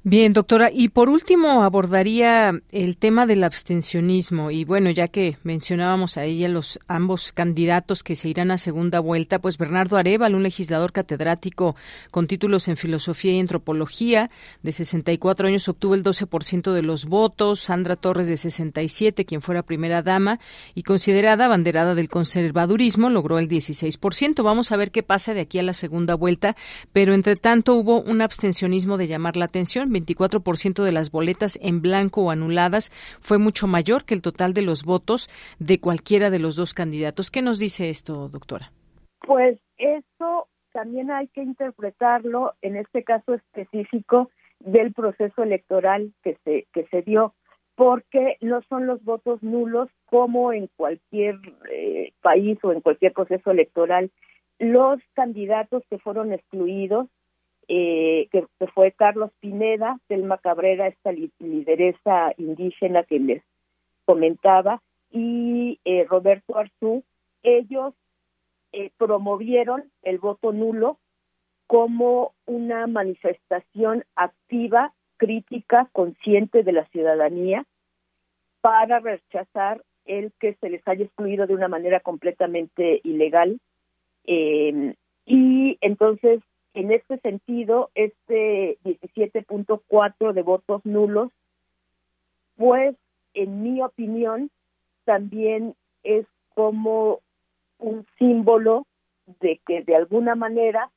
Bien, doctora. Y por último, abordaría el tema del abstencionismo. Y bueno, ya que mencionábamos a ella los ambos candidatos que se irán a segunda vuelta, pues Bernardo Arevalo, un legislador catedrático con títulos en filosofía y antropología, de 64 años, obtuvo el 12% de los votos. Sandra Torres, de 67, quien fuera primera dama y considerada banderada del conservadurismo, logró el 16%. Vamos a ver qué pasa de aquí a la segunda vuelta. Pero entre tanto, hubo un abstencionismo de llamar la atención 24% de las boletas en blanco o anuladas fue mucho mayor que el total de los votos de cualquiera de los dos candidatos. ¿Qué nos dice esto, doctora? Pues eso también hay que interpretarlo en este caso específico del proceso electoral que se que se dio porque no son los votos nulos como en cualquier eh, país o en cualquier proceso electoral los candidatos que fueron excluidos eh, que, fue Carlos Pineda, Selma Cabrera, esta lideresa indígena que les comentaba, y eh, Roberto Arzú, ellos eh, promovieron el voto nulo como una manifestación activa, crítica, consciente de la ciudadanía para rechazar el que se les haya excluido de una manera completamente ilegal. y entonces en este sentido, este 17.4 de votos nulos, pues en mi opinión, también es como un símbolo de que de alguna manera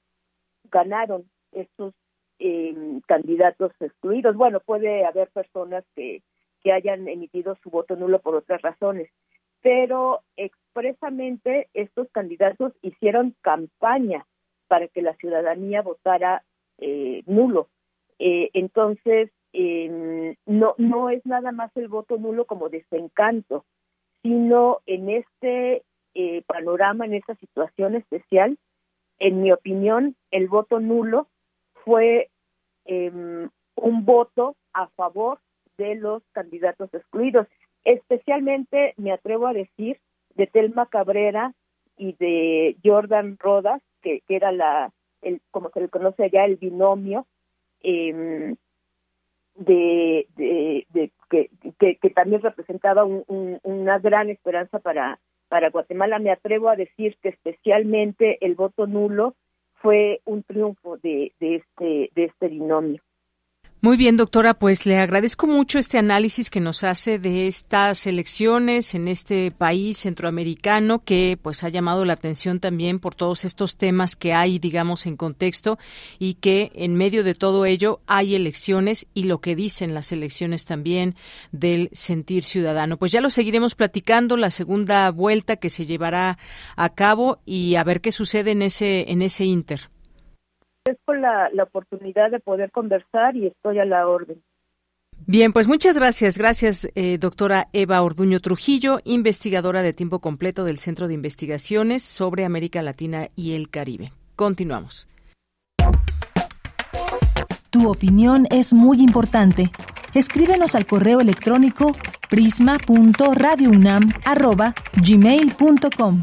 ganaron estos em, candidatos excluidos. Bueno, puede haber personas que, que hayan emitido su voto nulo por otras razones, pero expresamente estos candidatos hicieron campaña para que la ciudadanía votara eh, nulo. Eh, entonces, em, no, no es nada más el voto nulo como desencanto, sino en este eh, panorama, en esta situación especial, en mi opinión, el voto nulo fue em, un voto a favor de los candidatos excluidos. Especialmente, me atrevo a decir, de Telma Cabrera y de Jordan Rodas, que, era la, el, como se le conoce allá, el binomio em, de, de, que, que, también representaba una gran esperanza para, para Guatemala. Me atrevo a decir que especialmente el voto nulo fue un triunfo de, de, este, de este binomio. Muy bien, doctora, pues le agradezco mucho este análisis que nos hace de estas elecciones en este país centroamericano que pues ha llamado la atención también por todos estos temas que hay, digamos, en contexto y que en medio de todo ello hay elecciones y lo que dicen las elecciones también del sentir ciudadano. Pues ya lo seguiremos platicando la segunda vuelta que se llevará a cabo y a ver qué sucede en ese en ese inter con la, la oportunidad de poder conversar y estoy a la orden. Bien, pues muchas gracias. Gracias, eh, doctora Eva Orduño Trujillo, investigadora de tiempo completo del Centro de Investigaciones sobre América Latina y el Caribe. Continuamos. Tu opinión es muy importante. Escríbenos al correo electrónico prisma.radiounam@gmail.com.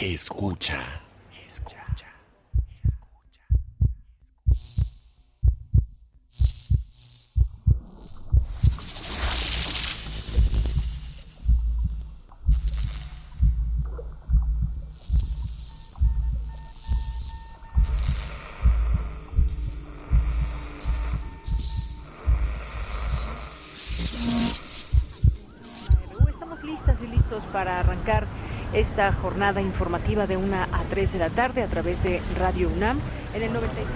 Escucha. Estamos listas y listos para arrancar esta jornada informativa de 1 a 3 de la tarde a través de Radio UNAM en el 96.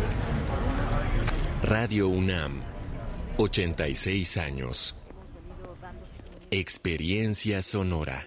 Radio UNAM, 86 años. Experiencia sonora.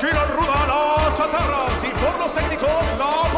Esquina ruda, las chatarras y por los técnicos, la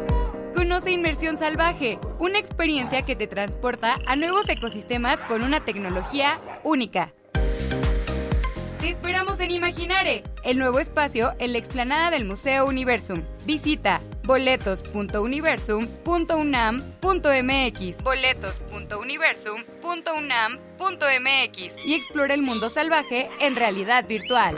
Conoce Inmersión Salvaje, una experiencia que te transporta a nuevos ecosistemas con una tecnología única. Te esperamos en Imaginare, el nuevo espacio en la explanada del Museo Universum. Visita boletos.universum.unam.mx boletos.universum.unam.mx y explora el mundo salvaje en realidad virtual.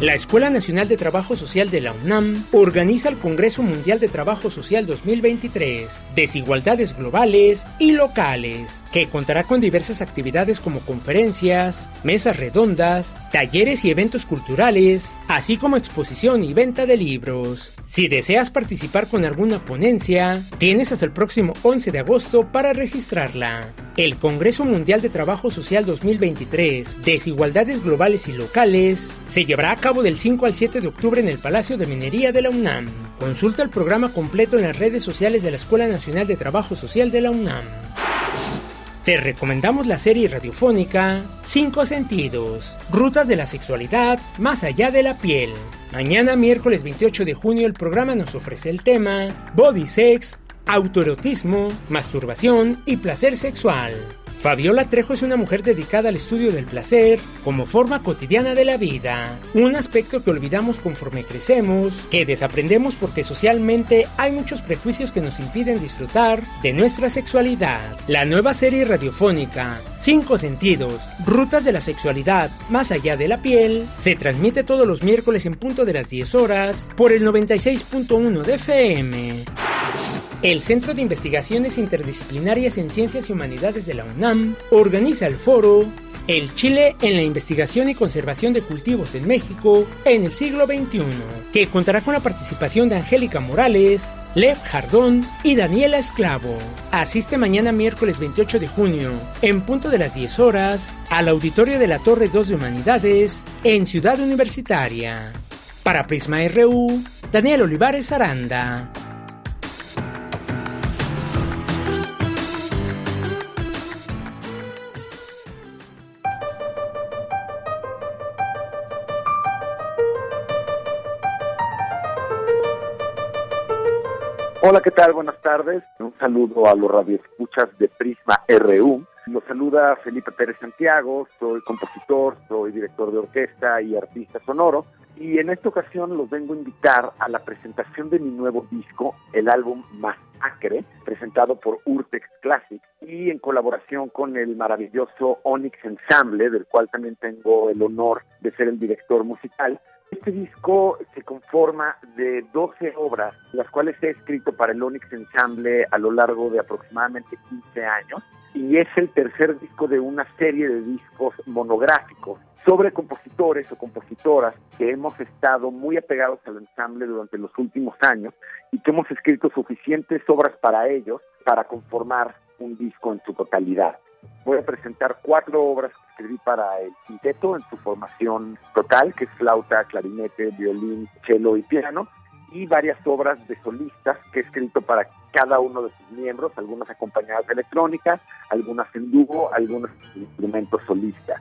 La Escuela Nacional de Trabajo Social de la UNAM organiza el Congreso Mundial de Trabajo Social 2023, Desigualdades Globales y Locales, que contará con diversas actividades como conferencias, mesas redondas, talleres y eventos culturales, así como exposición y venta de libros. Si deseas participar con alguna ponencia, tienes hasta el próximo 11 de agosto para registrarla. El Congreso Mundial de Trabajo Social 2023, Desigualdades Globales y Locales, se llevará a cabo del 5 al 7 de octubre en el Palacio de Minería de la UNAM. Consulta el programa completo en las redes sociales de la Escuela Nacional de Trabajo Social de la UNAM. Te recomendamos la serie radiofónica Cinco Sentidos, Rutas de la Sexualidad más allá de la piel. Mañana miércoles 28 de junio el programa nos ofrece el tema Body Sex, autoerotismo, masturbación y placer sexual. Fabiola Trejo es una mujer dedicada al estudio del placer como forma cotidiana de la vida, un aspecto que olvidamos conforme crecemos, que desaprendemos porque socialmente hay muchos prejuicios que nos impiden disfrutar de nuestra sexualidad. La nueva serie radiofónica, Cinco Sentidos, Rutas de la Sexualidad más allá de la piel, se transmite todos los miércoles en punto de las 10 horas por el 96.1 de FM. El Centro de Investigaciones Interdisciplinarias en Ciencias y Humanidades de la UNAM organiza el foro El Chile en la investigación y conservación de cultivos en México en el siglo XXI, que contará con la participación de Angélica Morales, Lev Jardón y Daniela Esclavo. Asiste mañana miércoles 28 de junio, en punto de las 10 horas, al auditorio de la Torre 2 de Humanidades en Ciudad Universitaria. Para Prisma RU, Daniel Olivares Aranda. Hola, ¿qué tal? Buenas tardes. Un saludo a los radioescuchas de Prisma RU. Los saluda Felipe Pérez Santiago, soy compositor, soy director de orquesta y artista sonoro. Y en esta ocasión los vengo a invitar a la presentación de mi nuevo disco, el álbum Masacre, presentado por Urtex Classic y en colaboración con el maravilloso Onyx Ensemble, del cual también tengo el honor de ser el director musical. Este disco se conforma de 12 obras, las cuales he escrito para el Onyx Ensemble a lo largo de aproximadamente 15 años, y es el tercer disco de una serie de discos monográficos sobre compositores o compositoras que hemos estado muy apegados al ensamble durante los últimos años y que hemos escrito suficientes obras para ellos para conformar un disco en su totalidad. Voy a presentar cuatro obras escribí para el quinteto en su formación total, que es flauta, clarinete, violín, cello y piano, y varias obras de solistas que he escrito para cada uno de sus miembros, algunas acompañadas de electrónica, algunas en dúo, algunos instrumentos solistas.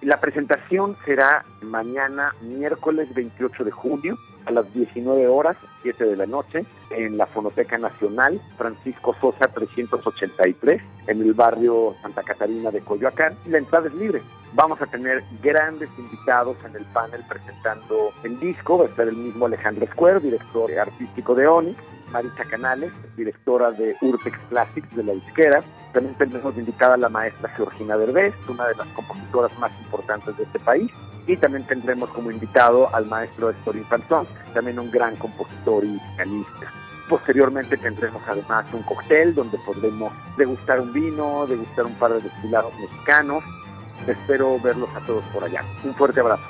La presentación será mañana, miércoles 28 de junio, a las 19 horas, 7 de la noche, en la Fonoteca Nacional, Francisco Sosa 383, en el barrio Santa Catarina de Coyoacán. La entrada es libre. Vamos a tener grandes invitados en el panel presentando el disco. Va a estar el mismo Alejandro Square, director artístico de ONI, Marisa Canales, directora de Urtex Classics de la disquera. También tendremos invitada a la maestra Georgina Derbez, una de las compositoras más importantes de este país. Y también tendremos como invitado al maestro Héctor Infantón, también un gran compositor y pianista. Posteriormente tendremos además un cóctel donde podremos degustar un vino, degustar un par de destilados mexicanos. Espero verlos a todos por allá. Un fuerte abrazo.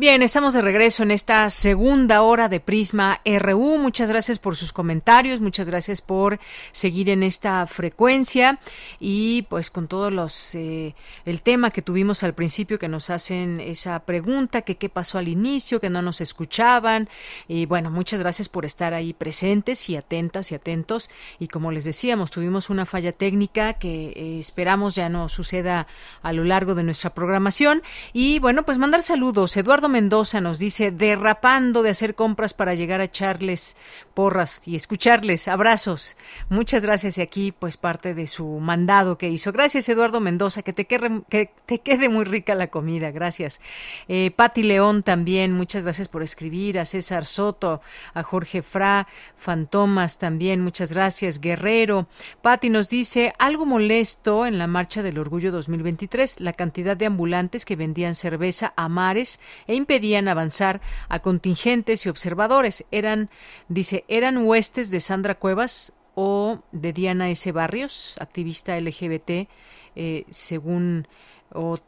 Bien, estamos de regreso en esta segunda hora de Prisma RU. Muchas gracias por sus comentarios, muchas gracias por seguir en esta frecuencia y pues con todos los eh, el tema que tuvimos al principio que nos hacen esa pregunta que qué pasó al inicio, que no nos escuchaban y bueno, muchas gracias por estar ahí presentes y atentas y atentos y como les decíamos, tuvimos una falla técnica que eh, esperamos ya no suceda a lo largo de nuestra programación y bueno, pues mandar saludos. Eduardo Mendoza nos dice, derrapando de hacer compras para llegar a echarles porras y escucharles. Abrazos. Muchas gracias y aquí pues parte de su mandado que hizo. Gracias Eduardo Mendoza, que te quede, que te quede muy rica la comida. Gracias. Eh, Pati León también, muchas gracias por escribir. A César Soto, a Jorge Fra, Fantomas también, muchas gracias. Guerrero. Pati nos dice, algo molesto en la marcha del Orgullo 2023, la cantidad de ambulantes que vendían cerveza a mares e impedían avanzar a contingentes y observadores. Eran, dice, eran huestes de Sandra Cuevas o de Diana S. Barrios, activista LGBT, eh, según o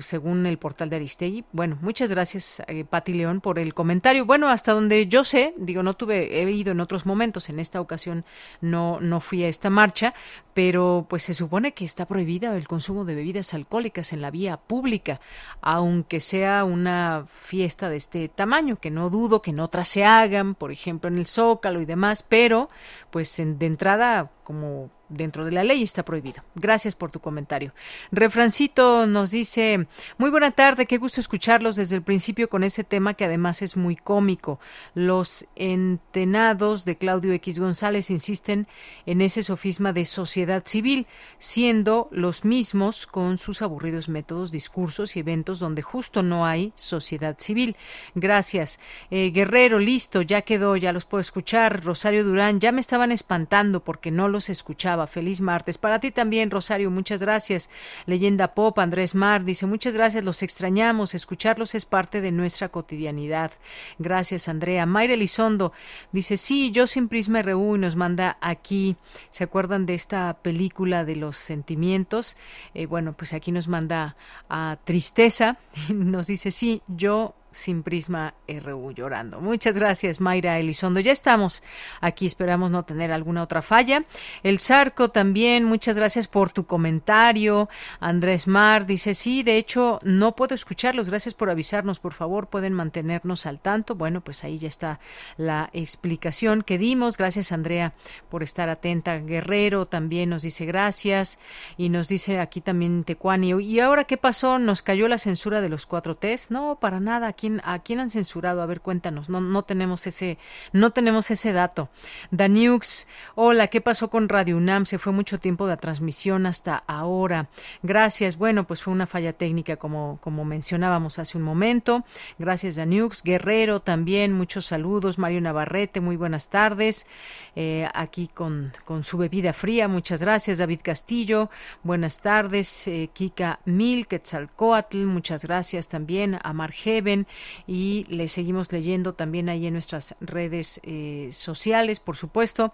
según el portal de Aristegui. Bueno, muchas gracias, eh, Pati León, por el comentario. Bueno, hasta donde yo sé, digo, no tuve, he ido en otros momentos, en esta ocasión no, no fui a esta marcha, pero pues se supone que está prohibida el consumo de bebidas alcohólicas en la vía pública, aunque sea una fiesta de este tamaño, que no dudo que en otras se hagan, por ejemplo en el Zócalo y demás, pero pues en, de entrada como dentro de la ley está prohibido. Gracias por tu comentario. Refrancito nos dice, muy buena tarde, qué gusto escucharlos desde el principio con ese tema que además es muy cómico. Los entenados de Claudio X González insisten en ese sofisma de sociedad civil, siendo los mismos con sus aburridos métodos, discursos y eventos donde justo no hay sociedad civil. Gracias. Eh, Guerrero, listo, ya quedó, ya los puedo escuchar. Rosario Durán, ya me estaban espantando porque no los escuchaba Feliz martes. Para ti también, Rosario, muchas gracias. Leyenda Pop, Andrés Mar, dice, muchas gracias, los extrañamos. Escucharlos es parte de nuestra cotidianidad. Gracias, Andrea. Mayra Elizondo dice, sí, yo sin Prisma RU y nos manda aquí. ¿Se acuerdan de esta película de los sentimientos? Eh, bueno, pues aquí nos manda a Tristeza. Nos dice, sí, yo sin Prisma RU llorando. Muchas gracias, Mayra Elizondo. Ya estamos aquí, esperamos no tener alguna otra falla. El Zarco también, muchas gracias por tu comentario. Andrés Mar dice, sí, de hecho, no puedo escucharlos. Gracias por avisarnos, por favor, pueden mantenernos al tanto. Bueno, pues ahí ya está la explicación que dimos. Gracias, Andrea, por estar atenta. Guerrero también nos dice gracias y nos dice aquí también Tecuani. ¿Y ahora qué pasó? ¿Nos cayó la censura de los cuatro T's? No, para nada a quién han censurado? A ver, cuéntanos. No, no tenemos ese, no tenemos ese dato. Daniux, hola, ¿qué pasó con Radio UNAM? Se fue mucho tiempo de transmisión hasta ahora. Gracias. Bueno, pues fue una falla técnica, como, como mencionábamos hace un momento. Gracias, Daniux. Guerrero también, muchos saludos. Mario Navarrete, muy buenas tardes. Eh, aquí con, con su bebida fría, muchas gracias. David Castillo, buenas tardes. Eh, Kika Mil, Quetzalcoatl, muchas gracias también. Amar Heaven, y le seguimos leyendo también ahí en nuestras redes eh, sociales, por supuesto.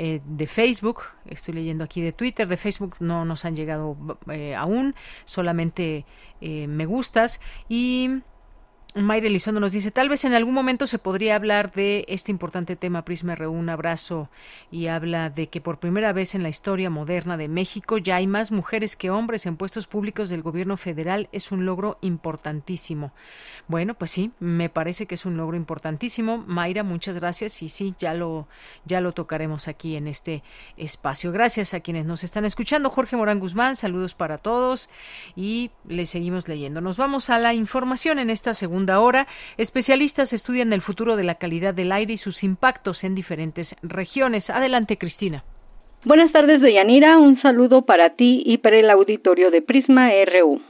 Eh, de Facebook, estoy leyendo aquí de Twitter, de Facebook no nos han llegado eh, aún, solamente me gustas y Mayra Elizondo nos dice, tal vez en algún momento se podría hablar de este importante tema Prisma R1, un abrazo y habla de que por primera vez en la historia moderna de México ya hay más mujeres que hombres en puestos públicos del gobierno federal. Es un logro importantísimo. Bueno, pues sí, me parece que es un logro importantísimo. Mayra, muchas gracias y sí, ya lo, ya lo tocaremos aquí en este espacio. Gracias a quienes nos están escuchando. Jorge Morán Guzmán, saludos para todos y le seguimos leyendo. Nos vamos a la información en esta segunda hora. Especialistas estudian el futuro de la calidad del aire y sus impactos en diferentes regiones. Adelante, Cristina. Buenas tardes, Deyanira. Un saludo para ti y para el auditorio de Prisma RU.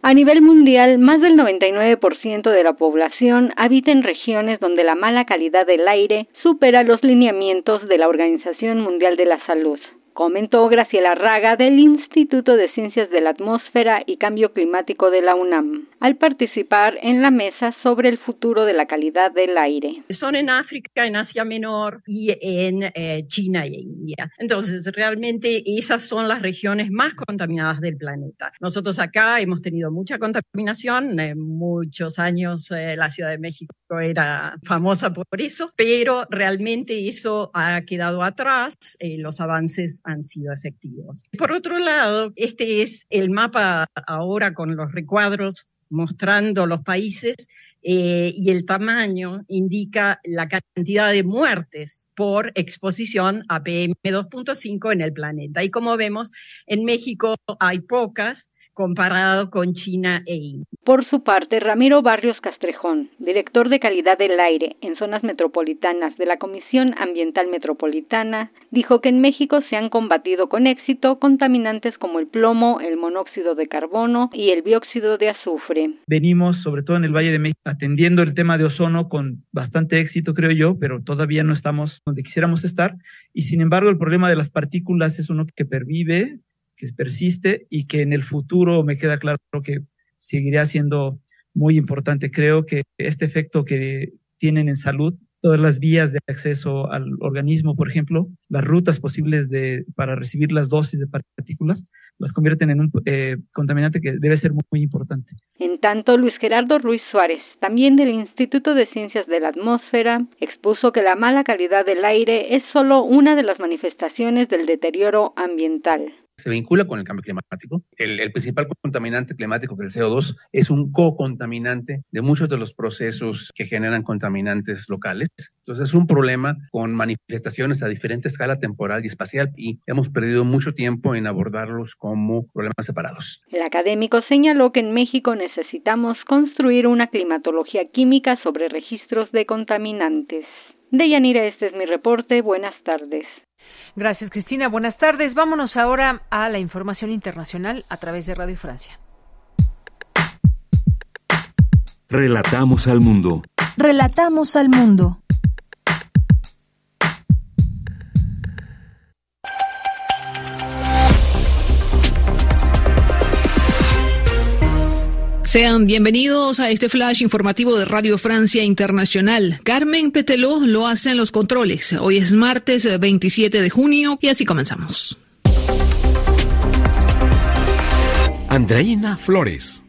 A nivel mundial, más del 99% de la población habita en regiones donde la mala calidad del aire supera los lineamientos de la Organización Mundial de la Salud comentó Graciela Raga del Instituto de Ciencias de la Atmósfera y Cambio Climático de la UNAM, al participar en la mesa sobre el futuro de la calidad del aire. Son en África, en Asia Menor y en eh, China e India. Entonces, realmente esas son las regiones más contaminadas del planeta. Nosotros acá hemos tenido mucha contaminación, en muchos años eh, la Ciudad de México era famosa por eso, pero realmente eso ha quedado atrás, eh, los avances han sido efectivos. Por otro lado, este es el mapa ahora con los recuadros mostrando los países eh, y el tamaño indica la cantidad de muertes por exposición a PM2.5 en el planeta. Y como vemos, en México hay pocas, comparado con China e India. Por su parte, Ramiro Barrios Castrejón, director de calidad del aire en zonas metropolitanas de la Comisión Ambiental Metropolitana, dijo que en México se han combatido con éxito contaminantes como el plomo, el monóxido de carbono y el dióxido de azufre. Venimos, sobre todo en el Valle de México, atendiendo el tema de ozono con bastante éxito, creo yo, pero todavía no estamos donde quisiéramos estar. Y sin embargo, el problema de las partículas es uno que pervive, que persiste y que en el futuro me queda claro que seguirá siendo muy importante. Creo que este efecto que tienen en salud, todas las vías de acceso al organismo, por ejemplo, las rutas posibles de, para recibir las dosis de partículas, las convierten en un eh, contaminante que debe ser muy, muy importante. En tanto, Luis Gerardo Ruiz Suárez, también del Instituto de Ciencias de la Atmósfera, expuso que la mala calidad del aire es solo una de las manifestaciones del deterioro ambiental se vincula con el cambio climático. El, principal contaminante climático, que el CO2, es un co-contaminante de muchos de los procesos que generan contaminantes locales. Entonces es un problema con manifestaciones a diferente escala temporal y espacial y hemos perdido mucho tiempo en abordarlos como problemas separados. El académico señaló que en México necesitamos construir una climatología química sobre registros de contaminantes. De Yanira, este es mi reporte. Buenas tardes. Gracias, Cristina. Buenas tardes. Vámonos ahora a la información internacional a través de Radio Francia. Relatamos al mundo. Relatamos al mundo. Sean bienvenidos a este flash informativo de Radio Francia Internacional. Carmen Peteló lo hace en los controles. Hoy es martes 27 de junio y así comenzamos. Andreina Flores.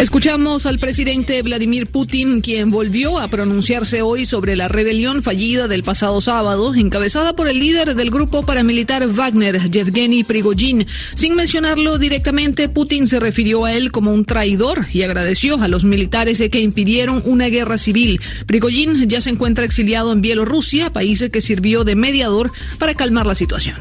Escuchamos al presidente Vladimir Putin, quien volvió a pronunciarse hoy sobre la rebelión fallida del pasado sábado, encabezada por el líder del grupo paramilitar Wagner, Yevgeny Prigozhin. Sin mencionarlo directamente, Putin se refirió a él como un traidor y agradeció a los militares que impidieron una guerra civil. Prigozhin ya se encuentra exiliado en Bielorrusia, país que sirvió de mediador para calmar la situación.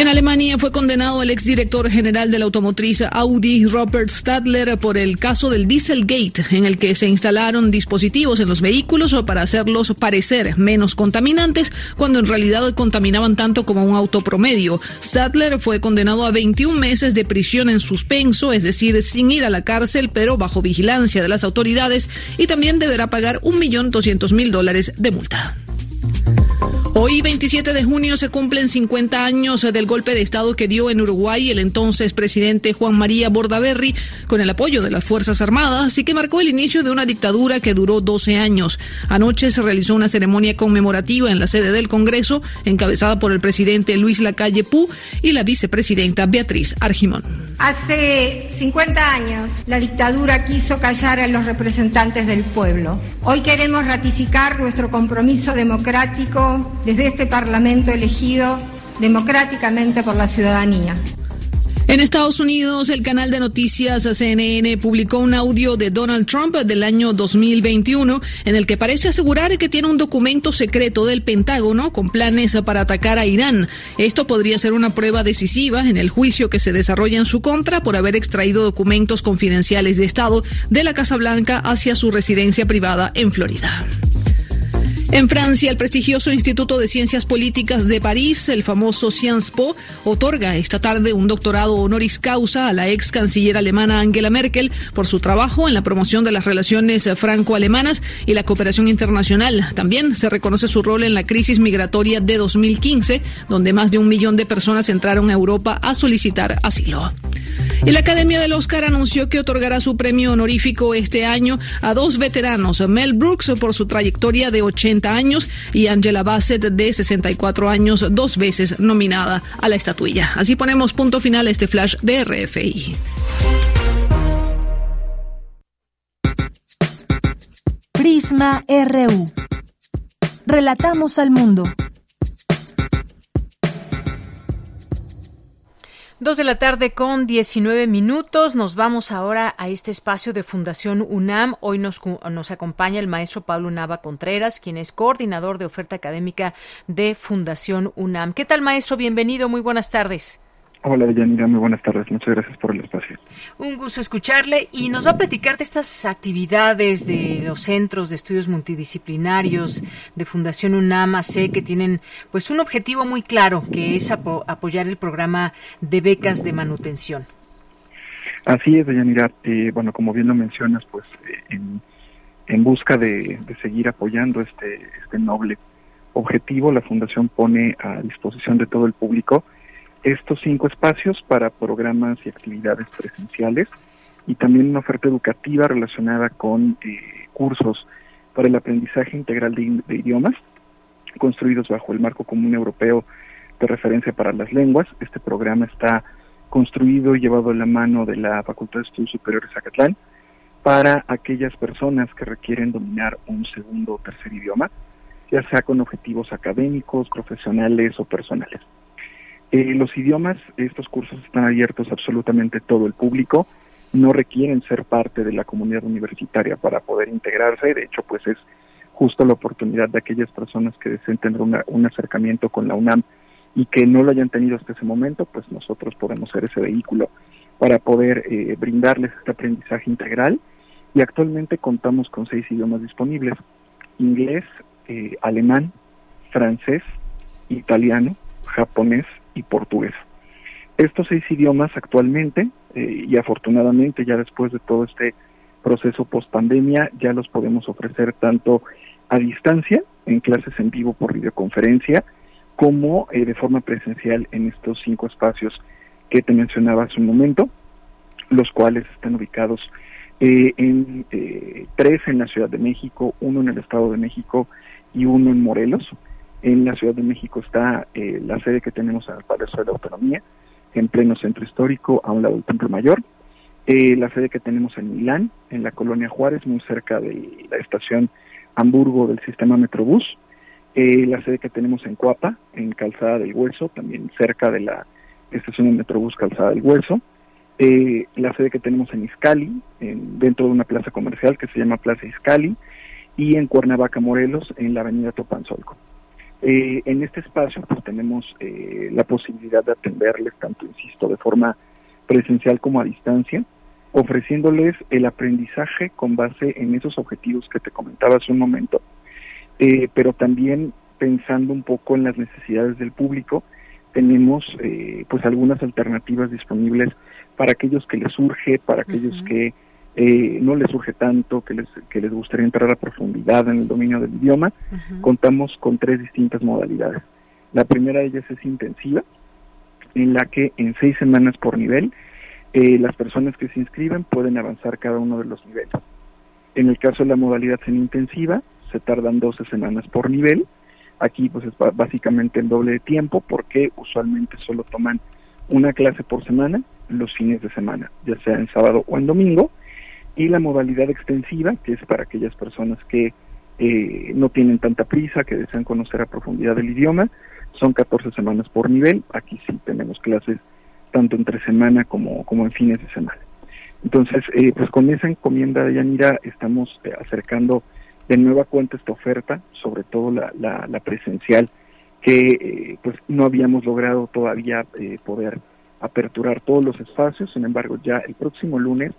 En Alemania fue condenado el exdirector general de la automotriz Audi, Robert Stadler, por el caso del Dieselgate, en el que se instalaron dispositivos en los vehículos para hacerlos parecer menos contaminantes, cuando en realidad contaminaban tanto como un auto promedio. Stadler fue condenado a 21 meses de prisión en suspenso, es decir, sin ir a la cárcel, pero bajo vigilancia de las autoridades, y también deberá pagar 1.200.000 dólares de multa. Hoy, 27 de junio, se cumplen 50 años del golpe de Estado que dio en Uruguay el entonces presidente Juan María Bordaberry con el apoyo de las Fuerzas Armadas y que marcó el inicio de una dictadura que duró 12 años. Anoche se realizó una ceremonia conmemorativa en la sede del Congreso, encabezada por el presidente Luis Lacalle Pú y la vicepresidenta Beatriz Argimón. Hace 50 años, la dictadura quiso callar a los representantes del pueblo. Hoy queremos ratificar nuestro compromiso democrático desde este Parlamento elegido democráticamente por la ciudadanía. En Estados Unidos, el canal de noticias CNN publicó un audio de Donald Trump del año 2021 en el que parece asegurar que tiene un documento secreto del Pentágono con planes para atacar a Irán. Esto podría ser una prueba decisiva en el juicio que se desarrolla en su contra por haber extraído documentos confidenciales de Estado de la Casa Blanca hacia su residencia privada en Florida. En Francia, el prestigioso Instituto de Ciencias Políticas de París, el famoso Sciences Po, otorga esta tarde un doctorado honoris causa a la ex canciller alemana Angela Merkel por su trabajo en la promoción de las relaciones franco-alemanas y la cooperación internacional. También se reconoce su rol en la crisis migratoria de 2015, donde más de un millón de personas entraron a Europa a solicitar asilo. Y la Academia del Oscar anunció que otorgará su premio honorífico este año a dos veteranos, Mel Brooks por su trayectoria de 80 años y Angela Bassett de 64 años, dos veces nominada a la estatuilla. Así ponemos punto final a este flash de RFI. Prisma RU. Relatamos al mundo. Dos de la tarde con 19 minutos. Nos vamos ahora a este espacio de Fundación UNAM. Hoy nos, nos acompaña el maestro Pablo Nava Contreras, quien es coordinador de oferta académica de Fundación UNAM. ¿Qué tal, maestro? Bienvenido. Muy buenas tardes. Hola, Deyanira, muy buenas tardes. Muchas gracias por el espacio. Un gusto escucharle y nos va a platicar de estas actividades de los centros de estudios multidisciplinarios de Fundación UNAM AC que tienen pues un objetivo muy claro, que es apoyar el programa de becas de manutención. Así es, Deyanira. Eh, bueno, como bien lo mencionas, pues eh, en, busca de, de, seguir apoyando este, este noble objetivo, la Fundación pone a disposición de todo el público estos cinco espacios para programas y actividades presenciales y también una oferta educativa relacionada con eh, cursos para el aprendizaje integral de, idiomas construidos bajo el marco común europeo de referencia para las lenguas. Este programa está construido y llevado de la mano de la Facultad de Estudios Superiores Zacatlán para aquellas personas que requieren dominar un segundo o tercer idioma, ya sea con objetivos académicos, profesionales o personales. Eh, los idiomas, estos cursos están abiertos a absolutamente todo el público, no requieren ser parte de la comunidad universitaria para poder integrarse, de hecho pues es justo la oportunidad de aquellas personas que deseen tener un acercamiento con la UNAM y que no lo hayan tenido hasta ese momento, pues nosotros podemos ser ese vehículo para poder eh, brindarles este aprendizaje integral. Y actualmente contamos con seis idiomas disponibles, inglés, eh, alemán, francés, italiano, japonés, y portugués. Estos seis idiomas actualmente, eh, y afortunadamente ya después de todo este proceso post pandemia, ya los podemos ofrecer tanto a distancia, en clases en vivo por videoconferencia, como eh, de forma presencial en estos cinco espacios que te mencionaba hace un momento, los cuales están ubicados eh, en tres en la Ciudad de México, uno en el Estado de México y uno en Morelos. En la Ciudad de México está eh, la sede que tenemos en el Palacio de la Autonomía, en pleno centro histórico, a un lado del Templo Mayor. Eh, la sede que tenemos en Milán, en la colonia Juárez, muy cerca de la estación Hamburgo del sistema Metrobús. Eh, la sede que tenemos en Cuapa, en Calzada del Hueso, también cerca de la estación de Metrobús Calzada del Hueso. la sede que tenemos en Izcali, dentro de una plaza comercial que se llama Plaza Izcali. Y en Cuernavaca, Morelos, en la avenida Topanzolco. Eh, en este espacio pues tenemos eh, la posibilidad de atenderles tanto, insisto, de forma presencial como a distancia, ofreciéndoles el aprendizaje con base en esos objetivos que te comentaba hace un momento, eh, pero también pensando un poco en las necesidades del público, tenemos pues algunas alternativas disponibles para aquellos que les surge, para aquellos que eh, no les surge tanto, que les, que les gustaría entrar a profundidad en el dominio del idioma, contamos con tres distintas modalidades. La primera de ellas es intensiva, en la que en seis semanas por nivel eh, las personas que se inscriben pueden avanzar cada uno de los niveles. En el caso de la modalidad semi-intensiva, se tardan 12 semanas por nivel. Aquí pues es básicamente el doble de tiempo porque usualmente solo toman una clase por semana los fines de semana, ya sea en sábado o en domingo, y la modalidad extensiva, que es para aquellas personas que eh, no tienen tanta prisa, que desean conocer a profundidad el idioma, son 14 semanas por nivel, aquí sí tenemos clases tanto entre semana como, como en fines de semana. Entonces, eh, pues con esa encomienda de Yanira estamos eh, acercando de nueva cuenta esta oferta, sobre todo la, la, la presencial, que pues no habíamos logrado todavía poder aperturar todos los espacios, sin embargo ya el próximo lunes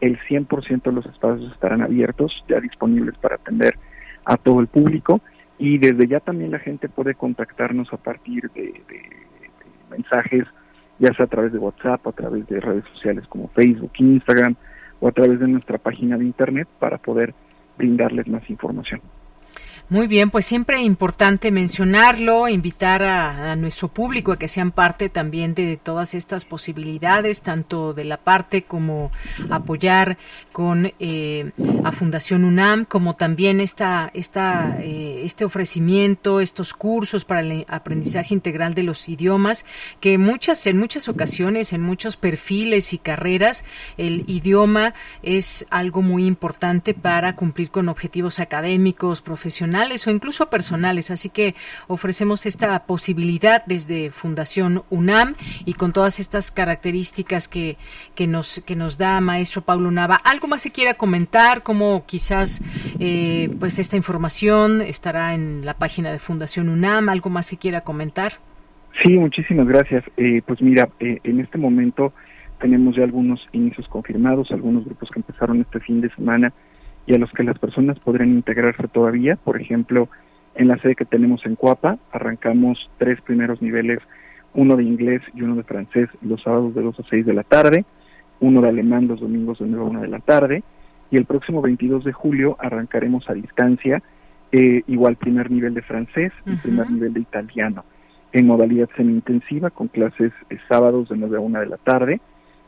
el 100% de los espacios estarán abiertos, ya disponibles para atender a todo el público y desde ya también la gente puede contactarnos a partir de, mensajes, ya sea a través de WhatsApp, a través de redes sociales como Facebook, Instagram o a través de nuestra página de internet para poder brindarles más información. Muy bien, pues siempre importante mencionarlo, invitar a, nuestro público a que sean parte también de todas estas posibilidades, tanto de la parte como apoyar con eh, a Fundación UNAM, como también esta, esta, eh, este ofrecimiento, estos cursos para el aprendizaje integral de los idiomas, que muchas, en muchas ocasiones, en muchos perfiles y carreras, el idioma es algo muy importante para cumplir con objetivos académicos, profesionales o incluso personales. Así que ofrecemos esta posibilidad desde Fundación UNAM y con todas estas características que, que, nos, que nos da maestro Pablo Nava. ¿Algo más se quiera comentar? ¿Cómo quizás eh, pues esta información estará en la página de Fundación UNAM? ¿Algo más se quiera comentar? Sí, muchísimas gracias. Eh, pues mira, eh, en este momento tenemos ya algunos inicios confirmados, algunos grupos que empezaron este fin de semana y a los que las personas podrán integrarse todavía. Por ejemplo, en la sede que tenemos en Cuapa, arrancamos tres primeros niveles, uno de inglés y uno de francés los sábados de 2 a 6 de la tarde, uno de alemán los domingos de 9 a 1 de la tarde, y el próximo 22 de julio arrancaremos a distancia eh, igual primer nivel de francés y primer nivel de italiano en modalidad semi-intensiva con clases eh, sábados de 9 a 1 de la tarde.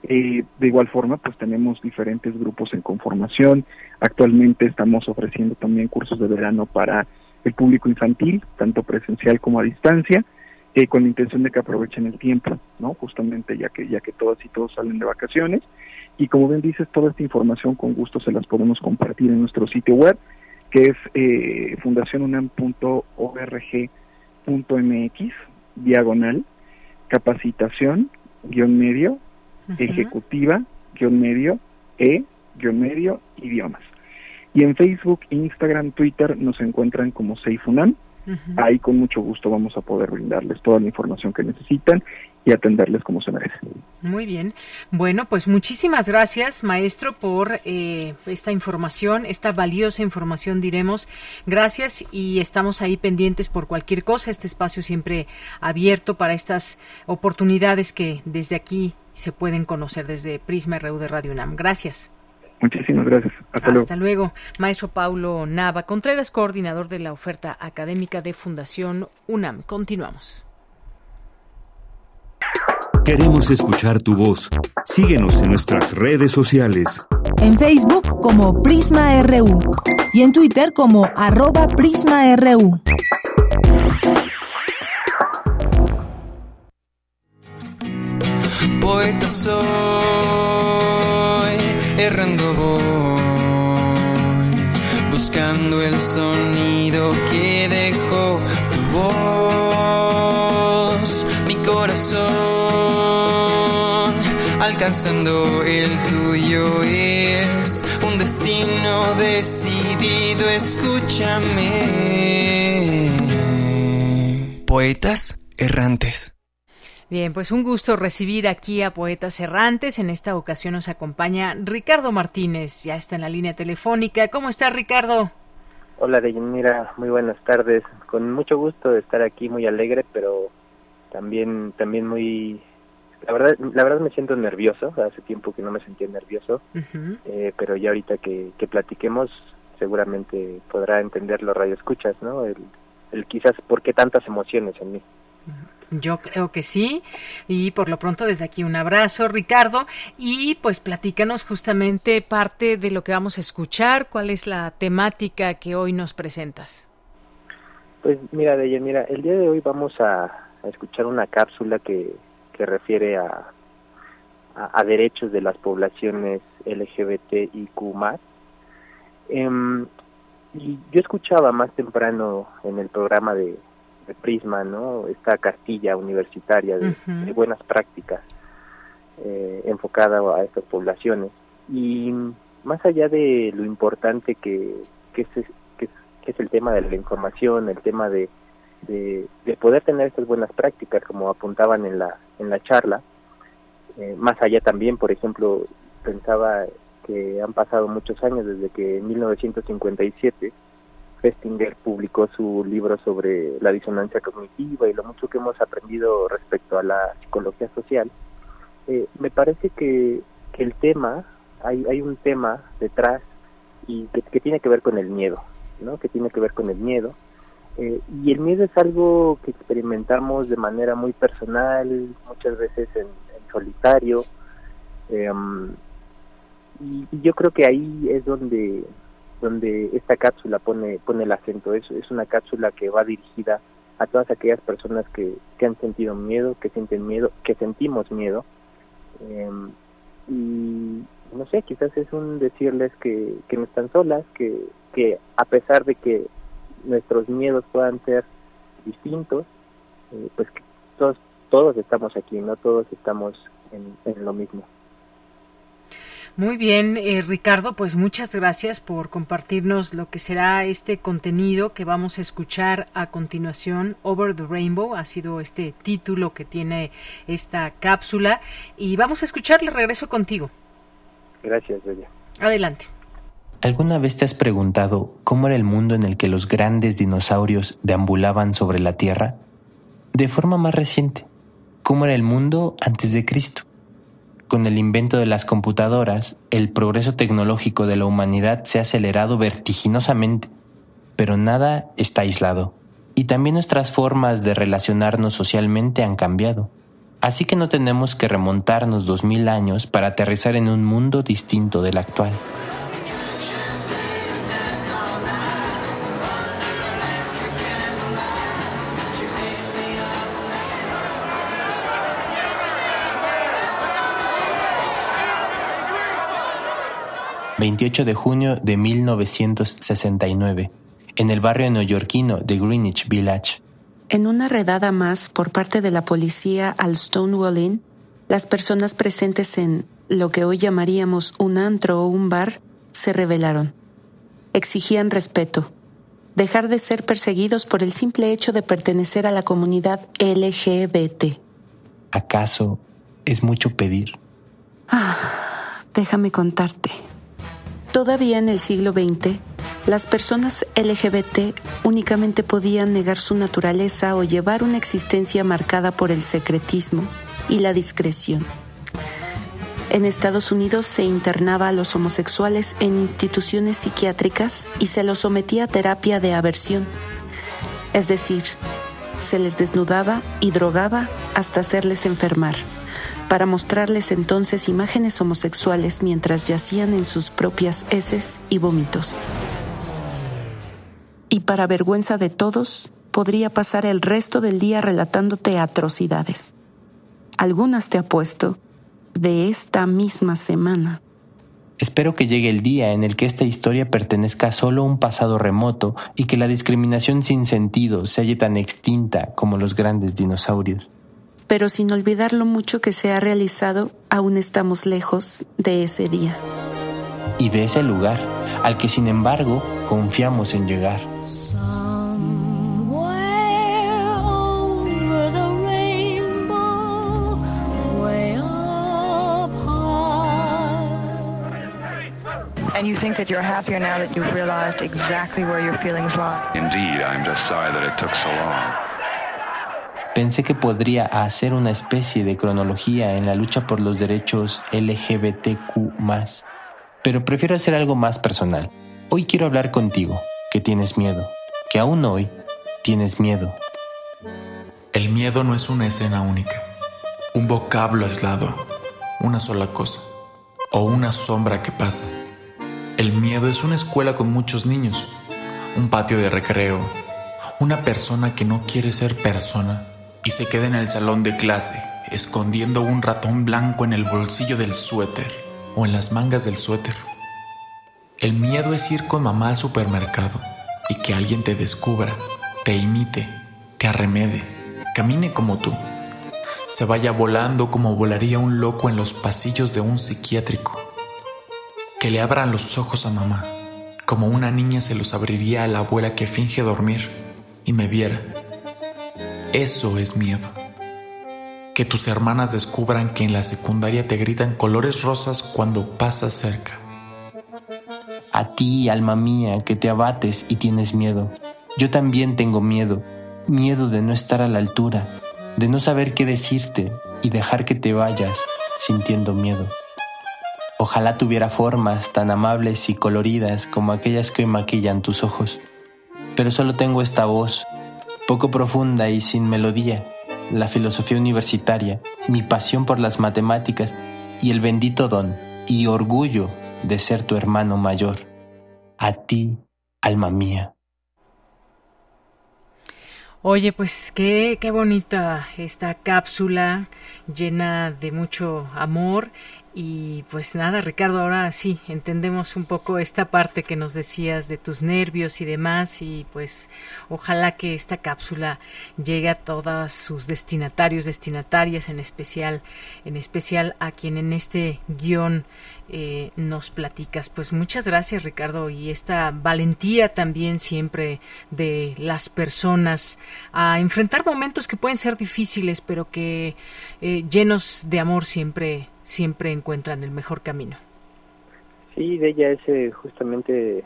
Eh, de igual forma, pues tenemos diferentes grupos en conformación. Actualmente estamos ofreciendo también cursos de verano para el público infantil, tanto presencial como a distancia, eh, con la intención de que aprovechen el tiempo, ¿no? Justamente ya que ya que todas y todos salen de vacaciones. Y como bien dices, toda esta información con gusto se las podemos compartir en nuestro sitio web, que es eh, fundacionunam.org.mx diagonal, capacitación, guion medio, ejecutiva, guion medio, e, guion medio, idiomas. Y en Facebook, Instagram, Twitter nos encuentran como Seifunam. Ahí con mucho gusto vamos a poder brindarles toda la información que necesitan y atenderles como se merece. Muy bien. Bueno, pues muchísimas gracias, maestro, por eh, esta información, esta valiosa información, diremos. Gracias y estamos ahí pendientes por cualquier cosa. Este espacio siempre abierto para estas oportunidades que desde aquí se pueden conocer desde Prisma RU de Radio UNAM. Gracias. Muchísimas gracias. Hasta, Hasta luego. Maestro Paulo Nava Contreras, coordinador de la oferta académica de Fundación UNAM. Continuamos. Queremos escuchar tu voz. Síguenos en nuestras redes sociales. En Facebook como Prisma RU y en Twitter como arroba PrismaRU. Poeta soy, errando voy, buscando el sonido que dejó tu voz, mi corazón, alcanzando el tuyo es un destino decidido, escúchame. Poetas errantes. Bien, pues un gusto recibir aquí a Poetas Errantes. En esta ocasión nos acompaña Ricardo Martínez, ya está en la línea telefónica. ¿Cómo está Ricardo? Hola Deyanira, muy buenas tardes. Con mucho gusto de estar aquí, muy alegre, pero también también muy la verdad la verdad me siento nervioso. Hace tiempo que no me sentía nervioso, eh, pero ya ahorita que, que platiquemos seguramente podrá entender los radioescuchas, ¿no? El, el quizás por qué tantas emociones en mí. Yo creo que sí. Y por lo pronto desde aquí un abrazo, Ricardo. Y pues platícanos justamente parte de lo que vamos a escuchar. ¿Cuál es la temática que hoy nos presentas? Pues mira, Deya, mira, el día de hoy vamos a, a escuchar una cápsula que, que refiere a, a, a, derechos de las poblaciones LGBTIQ+. Eh, y yo escuchaba más temprano en el programa de, de Prisma, ¿no? Esta castilla universitaria de, uh -huh. de buenas prácticas eh, enfocada a estas poblaciones. Y más allá de lo importante que, que, es, que, que es el tema de la información, el tema de, de, de, poder tener estas buenas prácticas, como apuntaban en la, en la charla, eh, más allá también, por ejemplo, pensaba que han pasado muchos años desde que en 1957 Festinger publicó su libro sobre la disonancia cognitiva y lo mucho que hemos aprendido respecto a la psicología social, eh, me parece que, que, el tema, hay, hay un tema detrás y que, que, tiene que ver con el miedo, ¿no? Que tiene que ver con el miedo. Eh, y el miedo es algo que experimentamos de manera muy personal, muchas veces en, solitario. Eh, y, y yo creo que ahí es donde donde esta cápsula pone pone el acento es es una cápsula que va dirigida a todas aquellas personas que, que han sentido miedo que sienten miedo que sentimos miedo eh, y no sé quizás es un decirles que, que no están solas que que a pesar de que nuestros miedos puedan ser distintos, eh, pues que todos, todos estamos aquí, no todos estamos en lo mismo. Muy bien, eh, Ricardo, pues muchas gracias por compartirnos lo que será este contenido que vamos a escuchar a continuación. Over the Rainbow ha sido este título que tiene esta cápsula y vamos a escucharle. Regreso contigo. Gracias, Bella. Adelante. ¿Alguna vez te has preguntado cómo era el mundo en el que los grandes dinosaurios deambulaban sobre la Tierra? De forma más reciente, ¿cómo era el mundo antes de Cristo? Con el invento de las computadoras, el progreso tecnológico de la humanidad se ha acelerado vertiginosamente, pero nada está aislado, y también nuestras formas de relacionarnos socialmente han cambiado. Así que no tenemos que remontarnos dos mil años para aterrizar en un mundo distinto del actual. 28 de junio de 1969, en el barrio neoyorquino de Greenwich Village. En una redada más por parte de la policía al Stonewall Inn, las personas presentes en lo que hoy llamaríamos un antro o un bar se rebelaron. Exigían respeto, dejar de ser perseguidos por el simple hecho de pertenecer a la comunidad LGBT. ¿Acaso es mucho pedir? Ah, déjame contarte. Todavía en el siglo XX, las personas LGBT únicamente podían negar su naturaleza o llevar una existencia marcada por el secretismo y la discreción. En Estados Unidos se internaba a los homosexuales en instituciones psiquiátricas y se los sometía a terapia de aversión. Es decir, se les desnudaba y drogaba hasta hacerles enfermar para mostrarles entonces imágenes homosexuales mientras yacían en sus propias heces y vómitos. Y para vergüenza de todos, podría pasar el resto del día relatándote atrocidades. Algunas te apuesto de esta misma semana. Espero que llegue el día en el que esta historia pertenezca solo a un pasado remoto y que la discriminación sin sentido se halle tan extinta como los grandes dinosaurios pero sin olvidar lo mucho que se ha realizado, aún estamos lejos de ese día. Y de ese lugar, al que sin embargo confiamos en llegar. And you think that you're happier now that you've realized exactly where your feelings lie? Indeed, I'm just sorry that it took so long. Pensé que podría hacer una especie de cronología en la lucha por los derechos LGBTQ, pero prefiero hacer algo más personal. Hoy quiero hablar contigo, que tienes miedo, que aún hoy tienes miedo. El miedo no es una escena única, un vocablo aislado, una sola cosa, o una sombra que pasa. El miedo es una escuela con muchos niños, un patio de recreo, una persona que no quiere ser persona y se queda en el salón de clase, escondiendo un ratón blanco en el bolsillo del suéter o en las mangas del suéter. El miedo es ir con mamá al supermercado y que alguien te descubra, te imite, te arremede, camine como tú, se vaya volando como volaría un loco en los pasillos de un psiquiátrico, que le abran los ojos a mamá, como una niña se los abriría a la abuela que finge dormir y me viera eso es miedo. Que tus hermanas descubran que en la secundaria te gritan colores rosas cuando pasas cerca. A ti, alma mía, que te abates y tienes miedo. Yo también tengo miedo. Miedo de no estar a la altura, de no saber qué decirte y dejar que te vayas sintiendo miedo. Ojalá tuviera formas tan amables y coloridas como aquellas que hoy maquillan tus ojos. Pero solo tengo esta voz poco profunda y sin melodía, la filosofía universitaria, mi pasión por las matemáticas y el bendito don y orgullo de ser tu hermano mayor. A ti, alma mía. Oye, pues qué, qué bonita esta cápsula llena de mucho amor Y pues nada, Ricardo, ahora sí, entendemos un poco esta parte que nos decías de tus nervios y demás y pues ojalá que esta cápsula llegue a todos sus destinatarios, destinatarias, en especial, en especial a quien en este guion eh, nos platicas. Pues muchas gracias, Ricardo, y esta valentía también siempre de las personas a enfrentar momentos que pueden ser difíciles, pero que eh, llenos de amor siempre, siempre encuentran el mejor camino. Sí, de ella ese justamente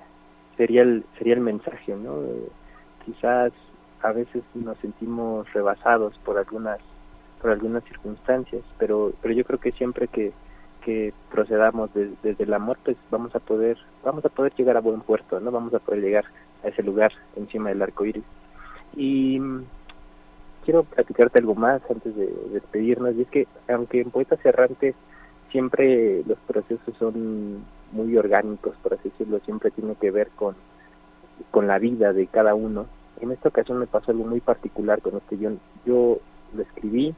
sería el, sería el mensaje, ¿no? quizás a veces nos sentimos rebasados por algunas por algunas circunstancias, pero pero yo creo que siempre que que procedamos desde el amor, pues vamos a poder vamos a poder llegar a buen puerto, no vamos a poder llegar a ese lugar encima del arco iris. Y quiero platicarte algo más antes de despedirnos, y es que aunque en Poetas Errantes siempre los procesos son muy orgánicos, por así decirlo, siempre tiene que ver con, con la vida de cada uno. En esta ocasión me pasó algo muy particular con este guion. Yo lo escribí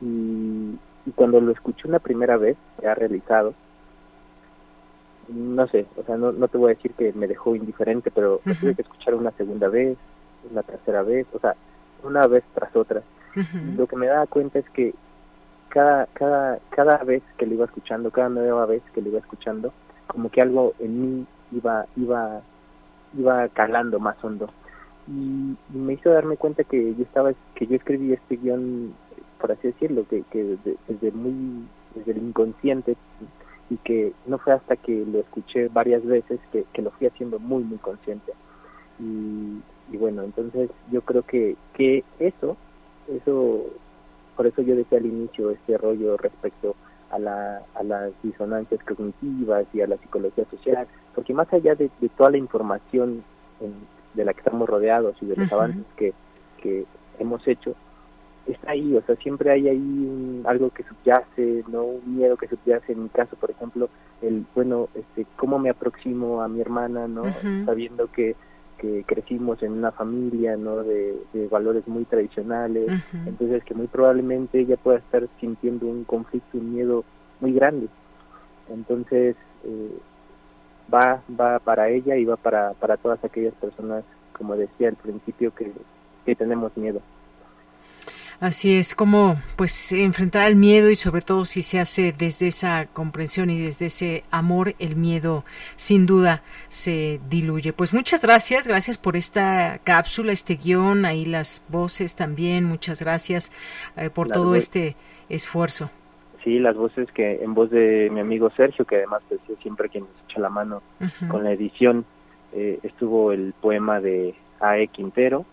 y y cuando lo escuché una primera vez, ya realizado, no sé, o sea, no, no te voy a decir que me dejó indiferente, pero tuve que escuchar una segunda vez, una tercera vez, o sea, una vez tras otra. Lo que me daba cuenta es que cada, cada, cada vez que lo iba escuchando, cada nueva vez que lo iba escuchando, como que algo en mí iba, iba, iba calando más hondo. Y, y me hizo darme cuenta que yo estaba, que yo escribí este guion por así decirlo, que, que desde, muy, desde el inconsciente y que no fue hasta que lo escuché varias veces que, que lo fui haciendo muy, muy consciente. Y, y bueno, entonces yo creo que, que eso, eso, por eso yo decía al inicio este rollo respecto a, la, a las disonancias cognitivas y a la psicología social, porque más allá de, toda la información de la que estamos rodeados y de los avances que, que hemos hecho, está ahí, o sea, siempre hay ahí algo que subyace, ¿no? Un miedo que subyace, en mi caso, por ejemplo, el, bueno, este, cómo me aproximo a mi hermana, ¿no? Sabiendo que, que crecimos en una familia, ¿no? De, valores muy tradicionales, entonces que muy probablemente ella pueda estar sintiendo un conflicto, un miedo muy grande. Entonces, eh, va, va para ella y va para, para todas aquellas personas, como decía al principio, que, que tenemos miedo. Así es como pues enfrentar el miedo y sobre todo si se hace desde esa comprensión y desde ese amor, el miedo sin duda se diluye. Pues muchas gracias, gracias por esta cápsula, este guion, ahí las voces también, muchas gracias eh, por todo este esfuerzo. Sí, las voces que en voz de mi amigo Sergio, que además es siempre quien nos echa la mano con la edición, eh, estuvo el poema de A.E. Quintero,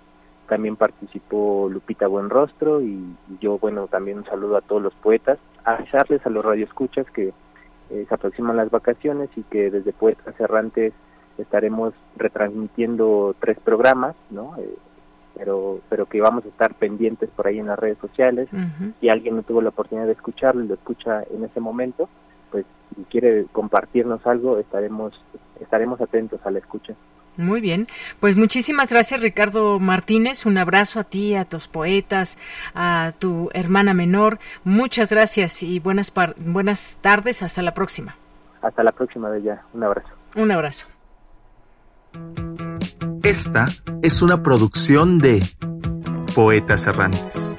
también participó Lupita Buenrostro y, yo, bueno, también un saludo a todos los poetas, avisarles a los radioescuchas que eh, se aproximan las vacaciones y que desde Poetas Errantes estaremos retransmitiendo tres programas, ¿no? Eh, pero pero que vamos a estar pendientes por ahí en las redes sociales. Si alguien no tuvo la oportunidad de escucharlo y lo escucha en ese momento, pues si quiere compartirnos algo, estaremos estaremos atentos a la escucha. Muy bien, pues muchísimas gracias Ricardo Martínez, un abrazo a ti, a tus poetas, a tu hermana menor, muchas gracias y buenas, buenas tardes, hasta la próxima. Hasta la próxima, Bella, un abrazo. Un abrazo. Esta es una producción de Poetas Errantes,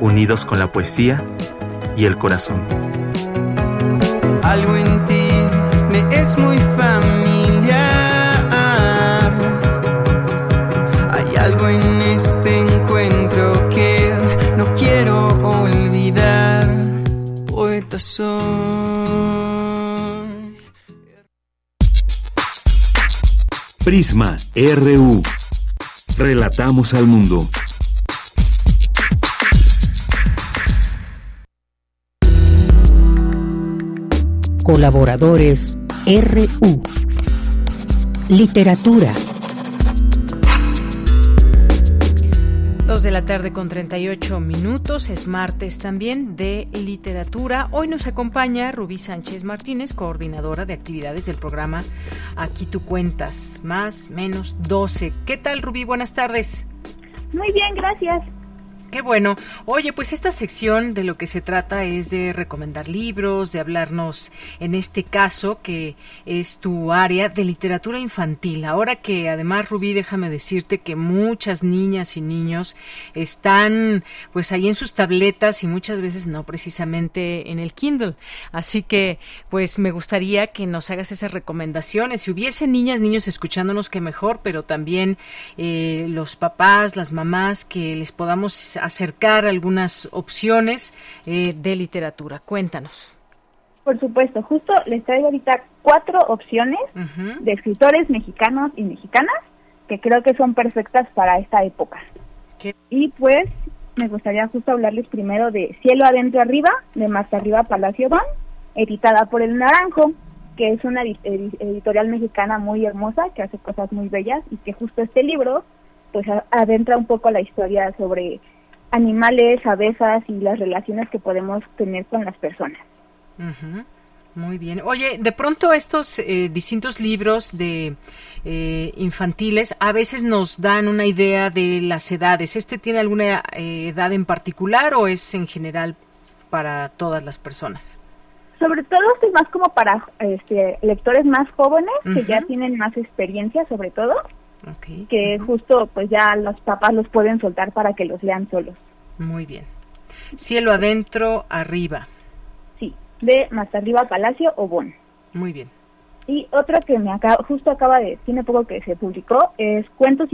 unidos con la poesía y el corazón. Algo en ti me es muy familiar Prisma RU. Relatamos al mundo. Colaboradores RU. Literatura de la tarde con 38 minutos, es martes también de literatura. Hoy nos acompaña Rubí Sánchez Martínez, coordinadora de actividades del programa Aquí tú cuentas, más menos 12. ¿Qué tal Rubí? Buenas tardes. Muy bien, gracias. Qué bueno. Oye, pues esta sección de lo que se trata es de recomendar libros, de hablarnos, en este caso, que es tu área de literatura infantil. Ahora que además, Rubí, déjame decirte que muchas niñas y niños están pues ahí en sus tabletas y muchas veces no precisamente en el Kindle. Así que pues me gustaría que nos hagas esas recomendaciones. Si hubiese niñas, niños escuchándonos, que mejor, pero también eh, los papás, las mamás, que les podamos acercar algunas opciones eh, de literatura. Cuéntanos. Por supuesto, justo les traigo ahorita cuatro opciones de escritores mexicanos y mexicanas que creo que son perfectas para esta época. Y pues me gustaría justo hablarles primero de Cielo Adentro Arriba, de Más Arriba Palacio Don, editada por El Naranjo, que es una editorial mexicana muy hermosa, que hace cosas muy bellas y que justo este libro pues adentra un poco la historia sobre animales, abejas y las relaciones que podemos tener con las personas. Muy bien. Oye, de pronto estos eh, distintos libros de eh, infantiles a veces nos dan una idea de las edades. ¿Este tiene alguna eh, edad en particular o es en general para todas las personas? Sobre todo es más como para este, lectores más jóvenes que ya tienen más experiencia, sobre todo, que justo pues ya los papás los pueden soltar para que los lean solos. Muy bien. Cielo adentro, arriba. Sí, de más arriba Palacio o Bon. Muy bien. Y otra que me acaba, justo acaba de, tiene poco que se publicó, es Cuentos,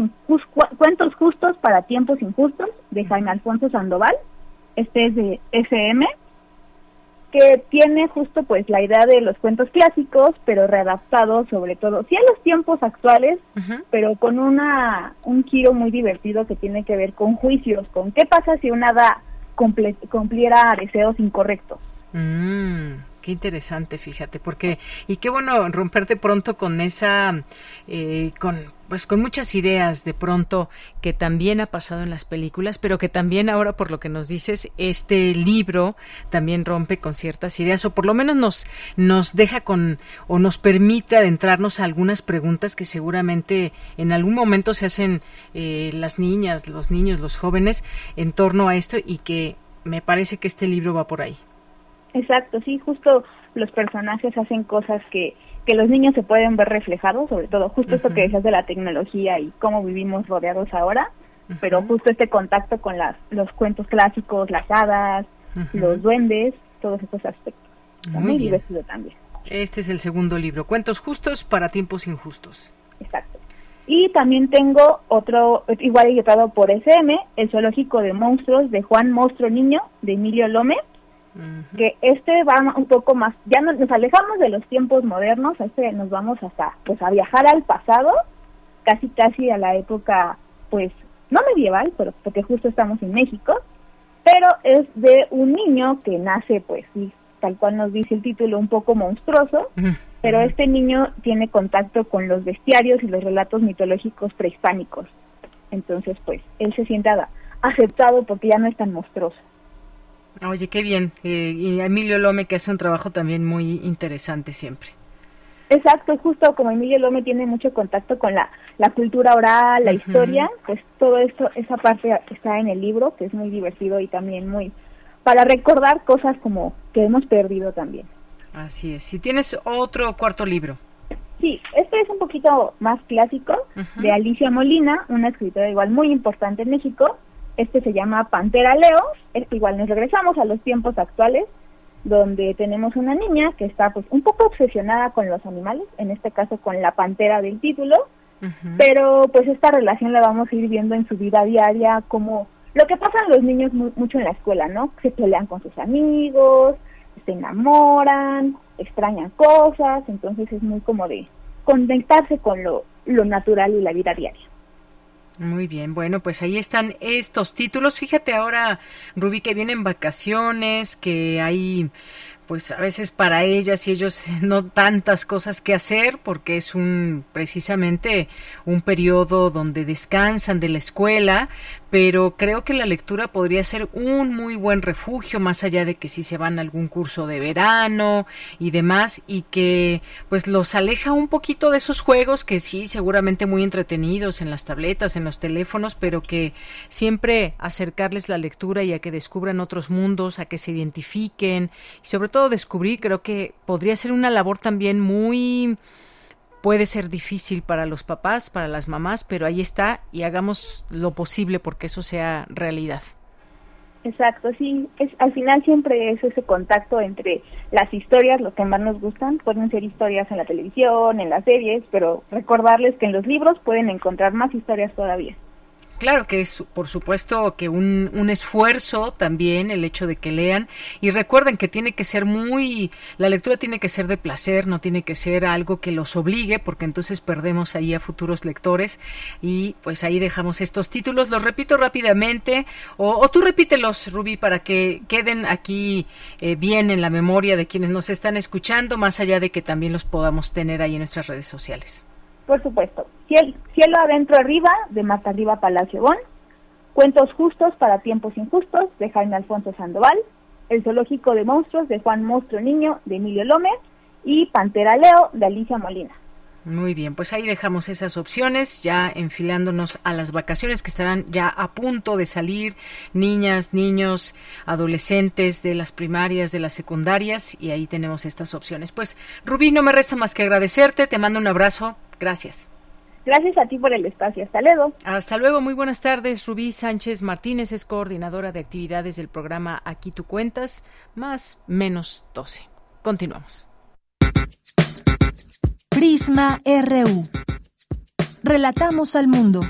Cuentos Justos para Tiempos Injustos, de Jaime Alfonso Sandoval. Este es de SM que tiene justo pues la idea de los cuentos clásicos, pero readaptados sobre todo, sí a los tiempos actuales, pero con una un giro muy divertido que tiene que ver con juicios, con qué pasa si una hada cumpliera deseos incorrectos. Mm, qué interesante, fíjate, porque y qué bueno romperte pronto con esa, eh, con pues con muchas ideas de pronto que también ha pasado en las películas, pero que también ahora por lo que nos dices, este libro también rompe con ciertas ideas o por lo menos nos nos deja con o nos permite adentrarnos a algunas preguntas que seguramente en algún momento se hacen eh, las niñas, los niños, los jóvenes en torno a esto y que me parece que este libro va por ahí. Exacto, sí, justo los personajes hacen cosas que que los niños se pueden ver reflejados, sobre todo justo esto que decías de la tecnología y cómo vivimos rodeados ahora, pero justo este contacto con las, los cuentos clásicos, las hadas, los duendes, todos estos aspectos. muy, divertido también. Este es el segundo libro, Cuentos Justos para Tiempos Injustos. Exacto. Y también tengo otro, igual editado por SM, El Zoológico de Monstruos de Juan Monstruo Niño, de Emilio Lómez que este va un poco más, ya nos, alejamos de los tiempos modernos, este nos vamos hasta, pues a viajar al pasado, casi casi a la época, pues, no medieval, pero porque justo estamos en México, pero es de un niño que nace, pues, sí, tal cual nos dice el título, un poco monstruoso, pero este niño tiene contacto con los bestiarios y los relatos mitológicos prehispánicos. Entonces, pues, él se siente aceptado porque ya no es tan monstruoso. Oye, qué bien. Eh, y Emilio Lome que hace un trabajo también muy interesante siempre. Exacto, justo como Emilio Lome tiene mucho contacto con la, la cultura oral, la historia, pues todo esto, esa parte está en el libro, que es muy divertido y también muy para recordar cosas como que hemos perdido también. Así es. Si tienes otro cuarto libro. Sí, este es un poquito más clásico, de Alicia Molina, una escritora igual muy importante en México, este se llama Pantera Leo. Igual nos regresamos a los tiempos actuales, donde tenemos una niña que está pues un poco obsesionada con los animales, en este caso con la pantera del título, pero pues esta relación la vamos a ir viendo en su vida diaria, como lo que pasa los niños mucho en la escuela, ¿no? Se pelean con sus amigos, se enamoran, extrañan cosas, entonces es muy como de conectarse con lo, lo natural y la vida diaria. Muy bien, bueno, pues ahí están estos títulos. Fíjate ahora, Rubí, que vienen vacaciones, que hay pues a veces para ellas y ellos no tantas cosas que hacer porque es un precisamente un periodo donde descansan de la escuela, pero creo que la lectura podría ser un muy buen refugio más allá de que si se van a algún curso de verano y demás y que pues los aleja un poquito de esos juegos que sí seguramente muy entretenidos en las tabletas, en los teléfonos, pero que siempre acercarles la lectura y a que descubran otros mundos, a que se identifiquen. Y sobre todo descubrir, creo que podría ser una labor también muy puede ser difícil para los papás, para las mamás, pero ahí está y hagamos lo posible porque eso sea realidad. Exacto, sí, es, al final siempre es ese contacto entre las historias, los que más nos gustan, pueden ser historias en la televisión, en las series, pero recordarles que en los libros pueden encontrar más historias todavía. Claro que es, por supuesto, que un, un, esfuerzo también el hecho de que lean. Y recuerden que tiene que ser muy, la lectura tiene que ser de placer, no tiene que ser algo que los obligue, porque entonces perdemos ahí a futuros lectores. Y pues ahí dejamos estos títulos. Los repito rápidamente, o, o tú repítelos, Rubí, para que queden aquí eh, bien en la memoria de quienes nos están escuchando, más allá de que también los podamos tener ahí en nuestras redes sociales. Por supuesto. Cielo, cielo adentro arriba, de Marta Arriba Palacio Bon. Cuentos justos para tiempos injustos, de Jaime Alfonso Sandoval. El zoológico de monstruos, de Juan Monstruo Niño, de Emilio Lómez. Y Pantera Leo, de Alicia Molina. Muy bien, pues ahí dejamos esas opciones, ya enfilándonos a las vacaciones que estarán ya a punto de salir, niñas, niños, adolescentes de las primarias, de las secundarias, y ahí tenemos estas opciones. Pues Rubí, no me resta más que agradecerte, te mando un abrazo, gracias. Gracias a ti por el espacio. Hasta luego. Hasta luego. Muy buenas tardes. Rubí Sánchez Martínez es coordinadora de actividades del programa Aquí tú cuentas, más menos 12. Continuamos. Prisma RU. Relatamos al mundo.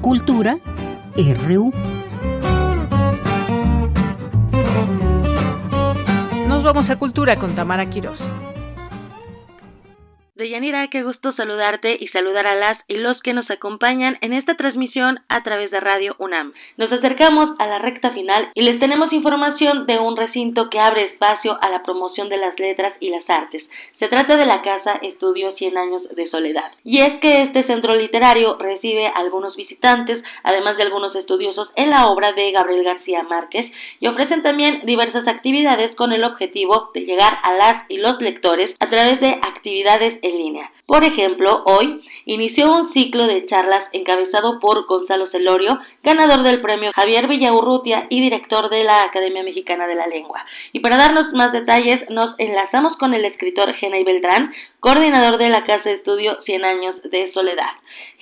Cultura RU. Vamos a Cultura con Tamara Quirós. Deyanira, qué gusto saludarte y saludar a las y los que nos acompañan en esta transmisión a través de Radio UNAM. Nos acercamos a la recta final y les tenemos información de un recinto que abre espacio a la promoción de las letras y las artes. Se trata de la Casa Estudio 100 Años de Soledad. Y es que este centro literario recibe algunos visitantes, además de algunos estudiosos en la obra de Gabriel García Márquez, y ofrecen también diversas actividades con el objetivo de llegar a las y los lectores a través de actividades línea. Por ejemplo, hoy inició un ciclo de charlas encabezado por Gonzalo Celorio, ganador del premio Javier Villaurrutia y director de la Academia Mexicana de la Lengua. Y para darnos más detalles, nos enlazamos con el escritor Genay Beltrán, coordinador de la Casa de Estudio 100 Años de Soledad.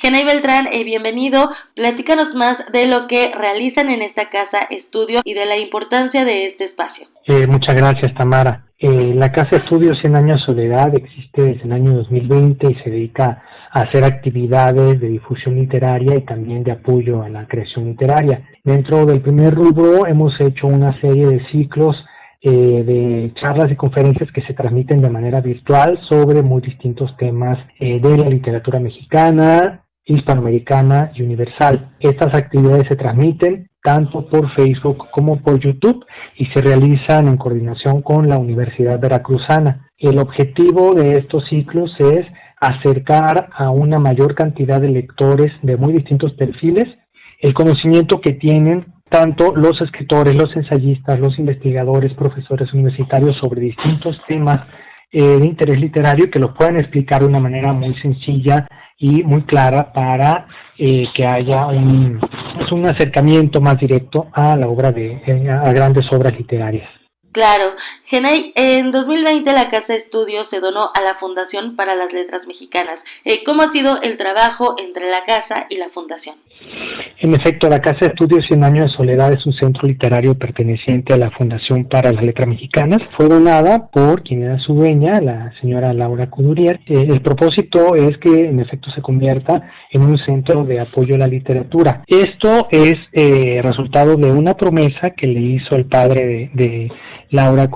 Genay Beltrán, eh, bienvenido. Platícanos más de lo que realizan en esta Casa Estudio y de la importancia de este espacio. Eh, muchas gracias, Tamara. Eh, la Casa Estudio 100 Años de Soledad existe desde el año 2020 y se dedica a hacer actividades de difusión literaria y también de apoyo a la creación literaria. Dentro del primer rubro hemos hecho una serie de ciclos eh, de charlas y conferencias que se transmiten de manera virtual sobre muy distintos temas eh, de la literatura mexicana, hispanoamericana y universal. Estas actividades se transmiten tanto por Facebook como por YouTube y se realizan en coordinación con la Universidad Veracruzana. El objetivo de estos ciclos es acercar a una mayor cantidad de lectores de muy distintos perfiles el conocimiento que tienen tanto los escritores, los ensayistas, los investigadores, profesores universitarios sobre distintos temas eh, de interés literario que lo puedan explicar de una manera muy sencilla y muy clara para eh, que haya un, pues, un acercamiento más directo a la obra de eh, a grandes obras literarias. Claro, Genay, en 2020 la Casa de Estudios se donó a la Fundación para las Letras Mexicanas. Eh, ¿Cómo ha sido el trabajo entre la Casa y la Fundación? En efecto, la Casa de Estudios 100 Años de Soledad es un centro literario perteneciente a la Fundación para las Letras Mexicanas. Fue donada por quien era su dueña, la señora Laura Cudurier. Eh, el propósito es que en efecto se convierta en un centro de apoyo a la literatura. Esto es eh, resultado de una promesa que le hizo el padre de, de Laura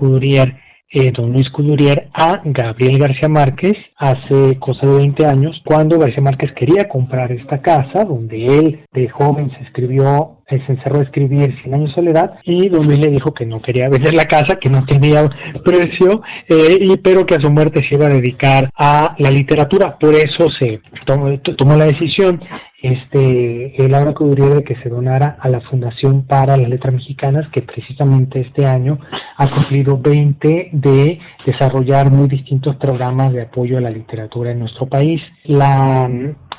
Eh, don Luis Coudurier a Gabriel García Márquez hace cosa de 20 años, cuando García Márquez quería comprar esta casa, donde él de joven se escribió, eh, se encerró a escribir Cien años de soledad, y don Luis le dijo que no quería vender la casa, que no tenía precio, eh, y pero que a su muerte se iba a dedicar a la literatura. Por eso se tomó, tomó la decisión este, el Laura de que se donara a la Fundación para las Letras Mexicanas, que precisamente este año ha cumplido 20 de desarrollar muy distintos programas de apoyo a la literatura en nuestro país. La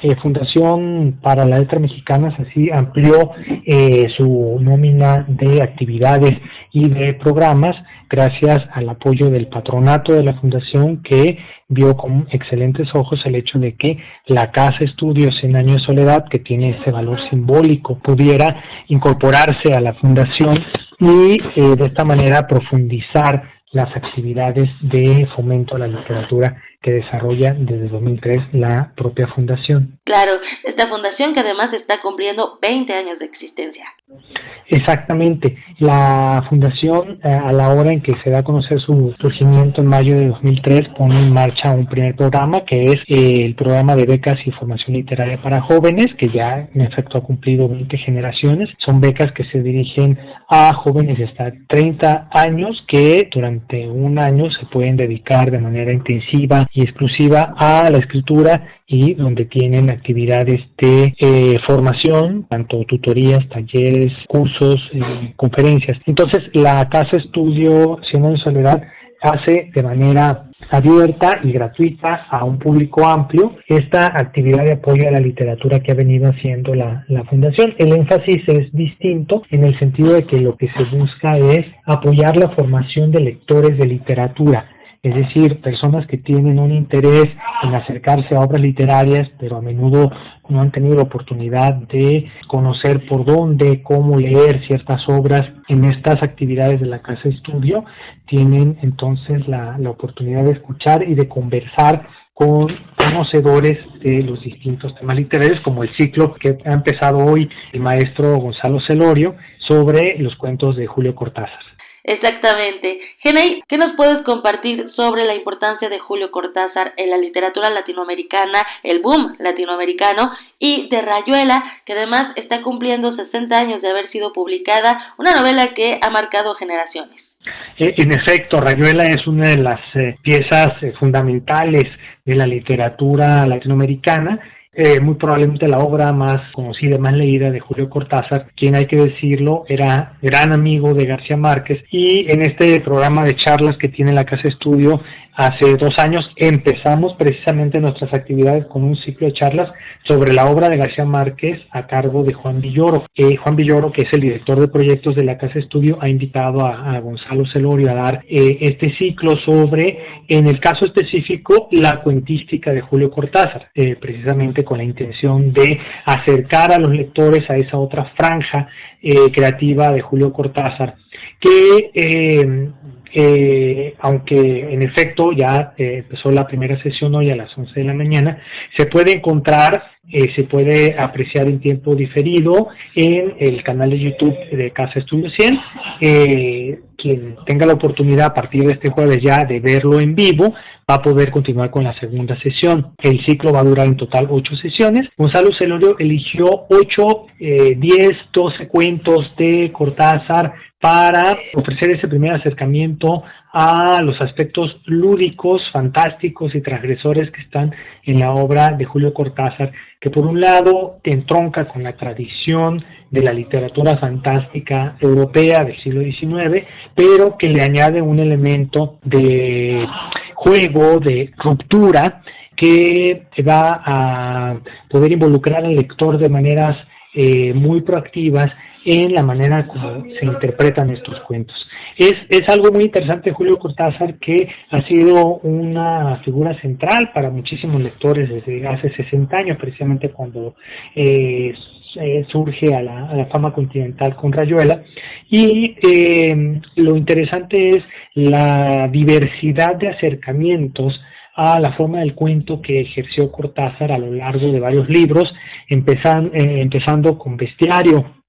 eh, Fundación para las Letras Mexicanas así amplió eh, su nómina de actividades y de programas gracias al apoyo del patronato de la fundación que vio con excelentes ojos el hecho de que la Casa Estudios en Año de Soledad, que tiene ese valor simbólico, pudiera incorporarse a la fundación y eh, de esta manera profundizar las actividades de fomento a la literatura que desarrolla desde 2003 la propia fundación. Claro, esta fundación que además está cumpliendo 20 años de existencia. Exactamente. La fundación, eh, a la hora en que se da a conocer su surgimiento en mayo de 2003, pone en marcha un primer programa que es eh, el programa de becas y formación literaria para jóvenes, que ya en efecto ha cumplido 20 generaciones. Son becas que se dirigen a jóvenes hasta 30 años que durante un año se pueden dedicar de manera intensiva y exclusiva a la escritura y donde tienen actividades de eh, formación, tanto tutorías, talleres, cursos, eh, conferencias. Entonces, la Casa Estudio de Soledad hace de manera abierta y gratuita a un público amplio esta actividad de apoyo a la literatura que ha venido haciendo la, la Fundación. El énfasis es distinto en el sentido de que lo que se busca es apoyar la formación de lectores de literatura es decir, personas que tienen un interés en acercarse a obras literarias, pero a menudo no han tenido la oportunidad de conocer por dónde, cómo leer ciertas obras en estas actividades de la casa de estudio, tienen entonces la, la oportunidad de escuchar y de conversar con conocedores de los distintos temas literarios, como el ciclo que ha empezado hoy el maestro Gonzalo Celorio sobre los cuentos de Julio Cortázar. Exactamente. Genei, ¿qué nos puedes compartir sobre la importancia de Julio Cortázar en la literatura latinoamericana, el boom latinoamericano, y de Rayuela, que además está cumpliendo 60 años de haber sido publicada, una novela que ha marcado generaciones? Eh, en efecto, Rayuela es una de las eh, piezas eh, fundamentales de la literatura latinoamericana eh, muy probablemente la obra más conocida, más leída de Julio Cortázar, quien hay que decirlo era gran amigo de García Márquez. Y en este programa de charlas que tiene la Casa Estudio Hace dos años empezamos precisamente nuestras actividades con un ciclo de charlas sobre la obra de García Márquez a cargo de Juan Villoro. Eh, Juan Villoro, que es el director de proyectos de la Casa Estudio, ha invitado a, Gonzalo Celorio a dar eh, este ciclo sobre, en el caso específico, la cuentística de Julio Cortázar, eh, precisamente con la intención de acercar a los lectores a esa otra franja creativa de Julio Cortázar que eh, aunque en efecto ya eh, empezó la primera sesión hoy a las 11 de la mañana, se puede encontrar, eh, se puede apreciar en tiempo diferido en el canal de YouTube de Casa Estudio 100. Eh, quien tenga la oportunidad a partir de este jueves ya de verlo en vivo, va a poder continuar con la segunda sesión. El ciclo va a durar en total ocho sesiones. Gonzalo Celorio eligió ocho, diez, doce cuentos de Cortázar para ofrecer ese primer acercamiento a los aspectos lúdicos, fantásticos y transgresores que están en la obra de Julio Cortázar, que por un lado entronca con la tradición de la literatura fantástica europea del siglo XIX, pero que le añade un elemento de juego, de ruptura, que va a poder involucrar al lector de maneras eh, muy proactivas en la manera como se interpretan estos cuentos. Es, es algo muy interesante Julio Cortázar que ha sido una figura central para muchísimos lectores desde hace 60 años, precisamente cuando eh, surge a la, a la, fama continental con Rayuela. Y eh, lo interesante es la diversidad de acercamientos a la forma del cuento que ejerció Cortázar a lo largo de varios libros, empezan, eh, empezando con Bestiario,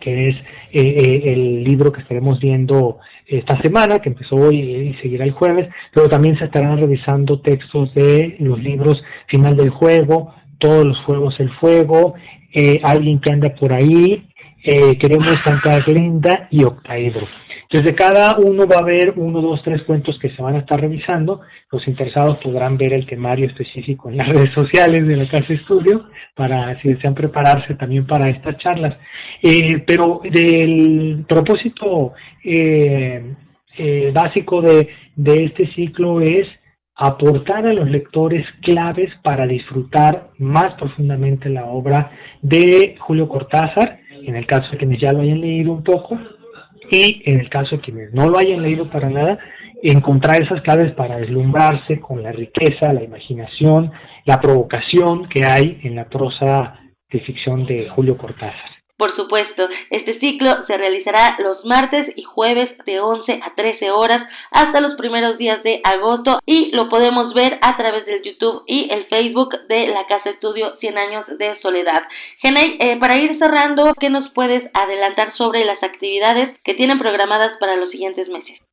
que es el libro que estaremos viendo esta semana, que empezó hoy y seguirá el jueves, pero también se estarán revisando textos de los libros Final del Juego, Todos los Juegos el Fuego, eh, Alguien que anda por ahí, eh, Queremos Santa Glenda y Octaedro. Entonces, de cada uno va a haber uno, dos, tres cuentos que se van a estar revisando. Los interesados podrán ver el temario específico en las redes sociales de la Casa Estudio para, si desean prepararse también para estas charlas. Eh, pero del propósito eh, eh, básico de, de este ciclo es aportar a los lectores claves para disfrutar más profundamente la obra de Julio Cortázar, en el caso de quienes ya lo hayan leído un poco, y en el caso de quienes no lo hayan leído para nada, encontrar esas claves para deslumbrarse con la riqueza, la imaginación, la provocación que hay en la prosa de ficción de Julio Cortázar. Por supuesto, este ciclo se realizará los martes y jueves de 11 a 13 horas hasta los primeros días de agosto y lo podemos ver a través del YouTube y el Facebook de la Casa Estudio 100 años de soledad. Genei, eh, para ir cerrando, ¿qué nos puedes adelantar sobre las actividades que tienen programadas para los siguientes meses?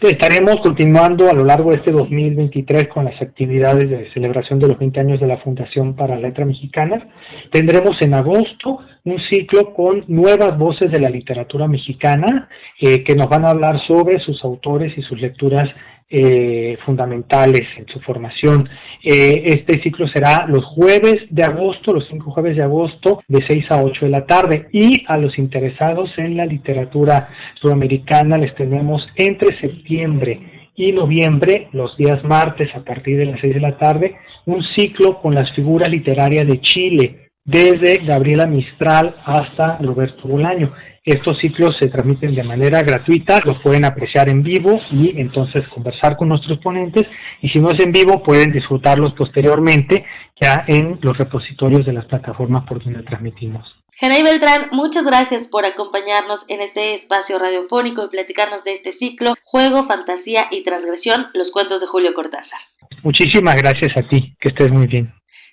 Estaremos continuando a lo largo de este 2023 con las actividades de celebración de los 20 años de la Fundación para la Letra Mexicana. Tendremos en agosto un ciclo con nuevas voces de la literatura mexicana eh, que nos van a hablar sobre sus autores y sus lecturas eh, fundamentales en su formación. Eh, este ciclo será los jueves de agosto, los cinco jueves de agosto, de 6 a 8 de la tarde. Y a los interesados en la literatura sudamericana les tenemos entre septiembre y noviembre, los días martes a partir de las 6 de la tarde, un ciclo con las figuras literarias de Chile, desde Gabriela Mistral hasta Roberto Bolaño. Estos ciclos se transmiten de manera gratuita, los pueden apreciar en vivo y entonces conversar con nuestros ponentes y si no es en vivo pueden disfrutarlos posteriormente ya en los repositorios de las plataformas por donde transmitimos. Genay Beltrán, muchas gracias por acompañarnos en este espacio radiofónico y platicarnos de este ciclo Juego, Fantasía y Transgresión, los cuentos de Julio Cortázar. Muchísimas gracias a ti, que estés muy bien.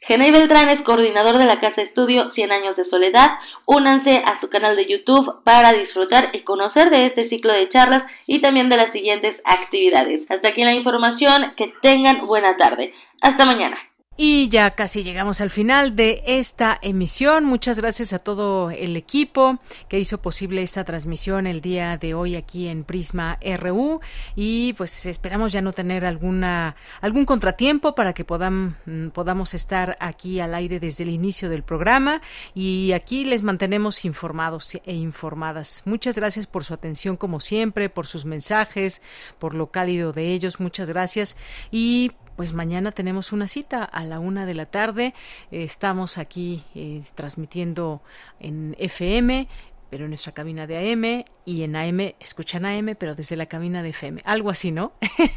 Genay Beltrán es coordinador de la Casa Estudio 100 años de soledad. Únanse a su canal de YouTube para disfrutar y conocer de este ciclo de charlas y también de las siguientes actividades. Hasta aquí la información, que tengan buena tarde. Hasta mañana. Y ya casi llegamos al final de esta emisión. Muchas gracias a todo el equipo que hizo posible esta transmisión el día de hoy aquí en Prisma RU y pues esperamos ya no tener alguna algún contratiempo para que podam, podamos estar aquí al aire desde el inicio del programa y aquí les mantenemos informados e informadas. Muchas gracias por su atención como siempre, por sus mensajes, por lo cálido de ellos. Muchas gracias y pues mañana tenemos una cita a la una de la tarde. estamos aquí eh, transmitiendo en FM, pero en nuestra cabina de AM y en AM escuchan AM, pero desde la cabina de FM. Algo así, ¿no?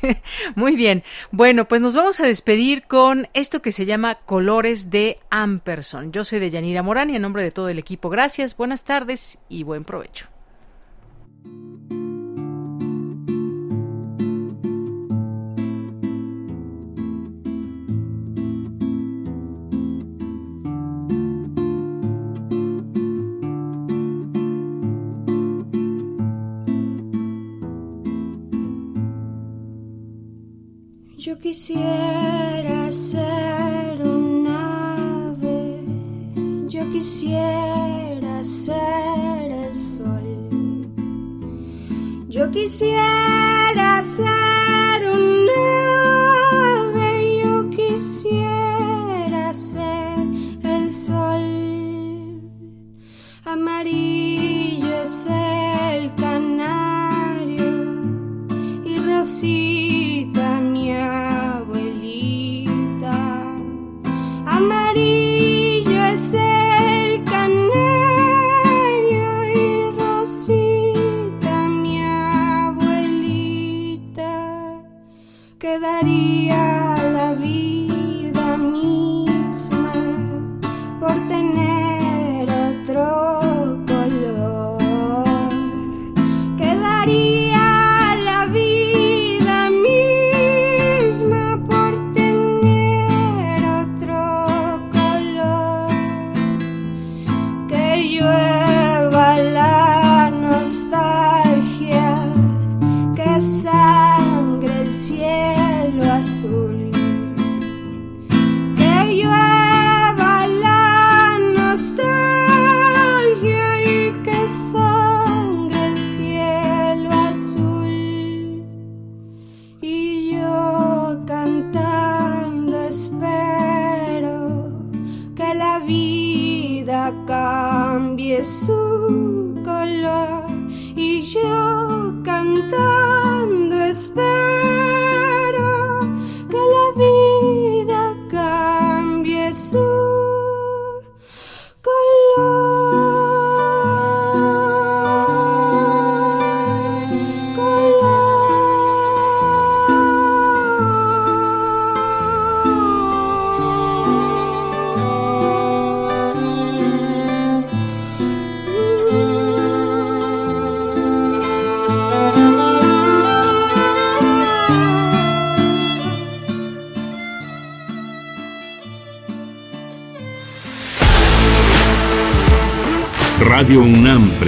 Muy bien. Bueno, pues nos vamos a despedir con esto que se llama Colores de Amperson. Yo soy de Yanira Morán y en nombre de todo el equipo, gracias, buenas tardes y buen provecho. Yo quisiera ser un ave, yo quisiera ser el sol, yo quisiera ser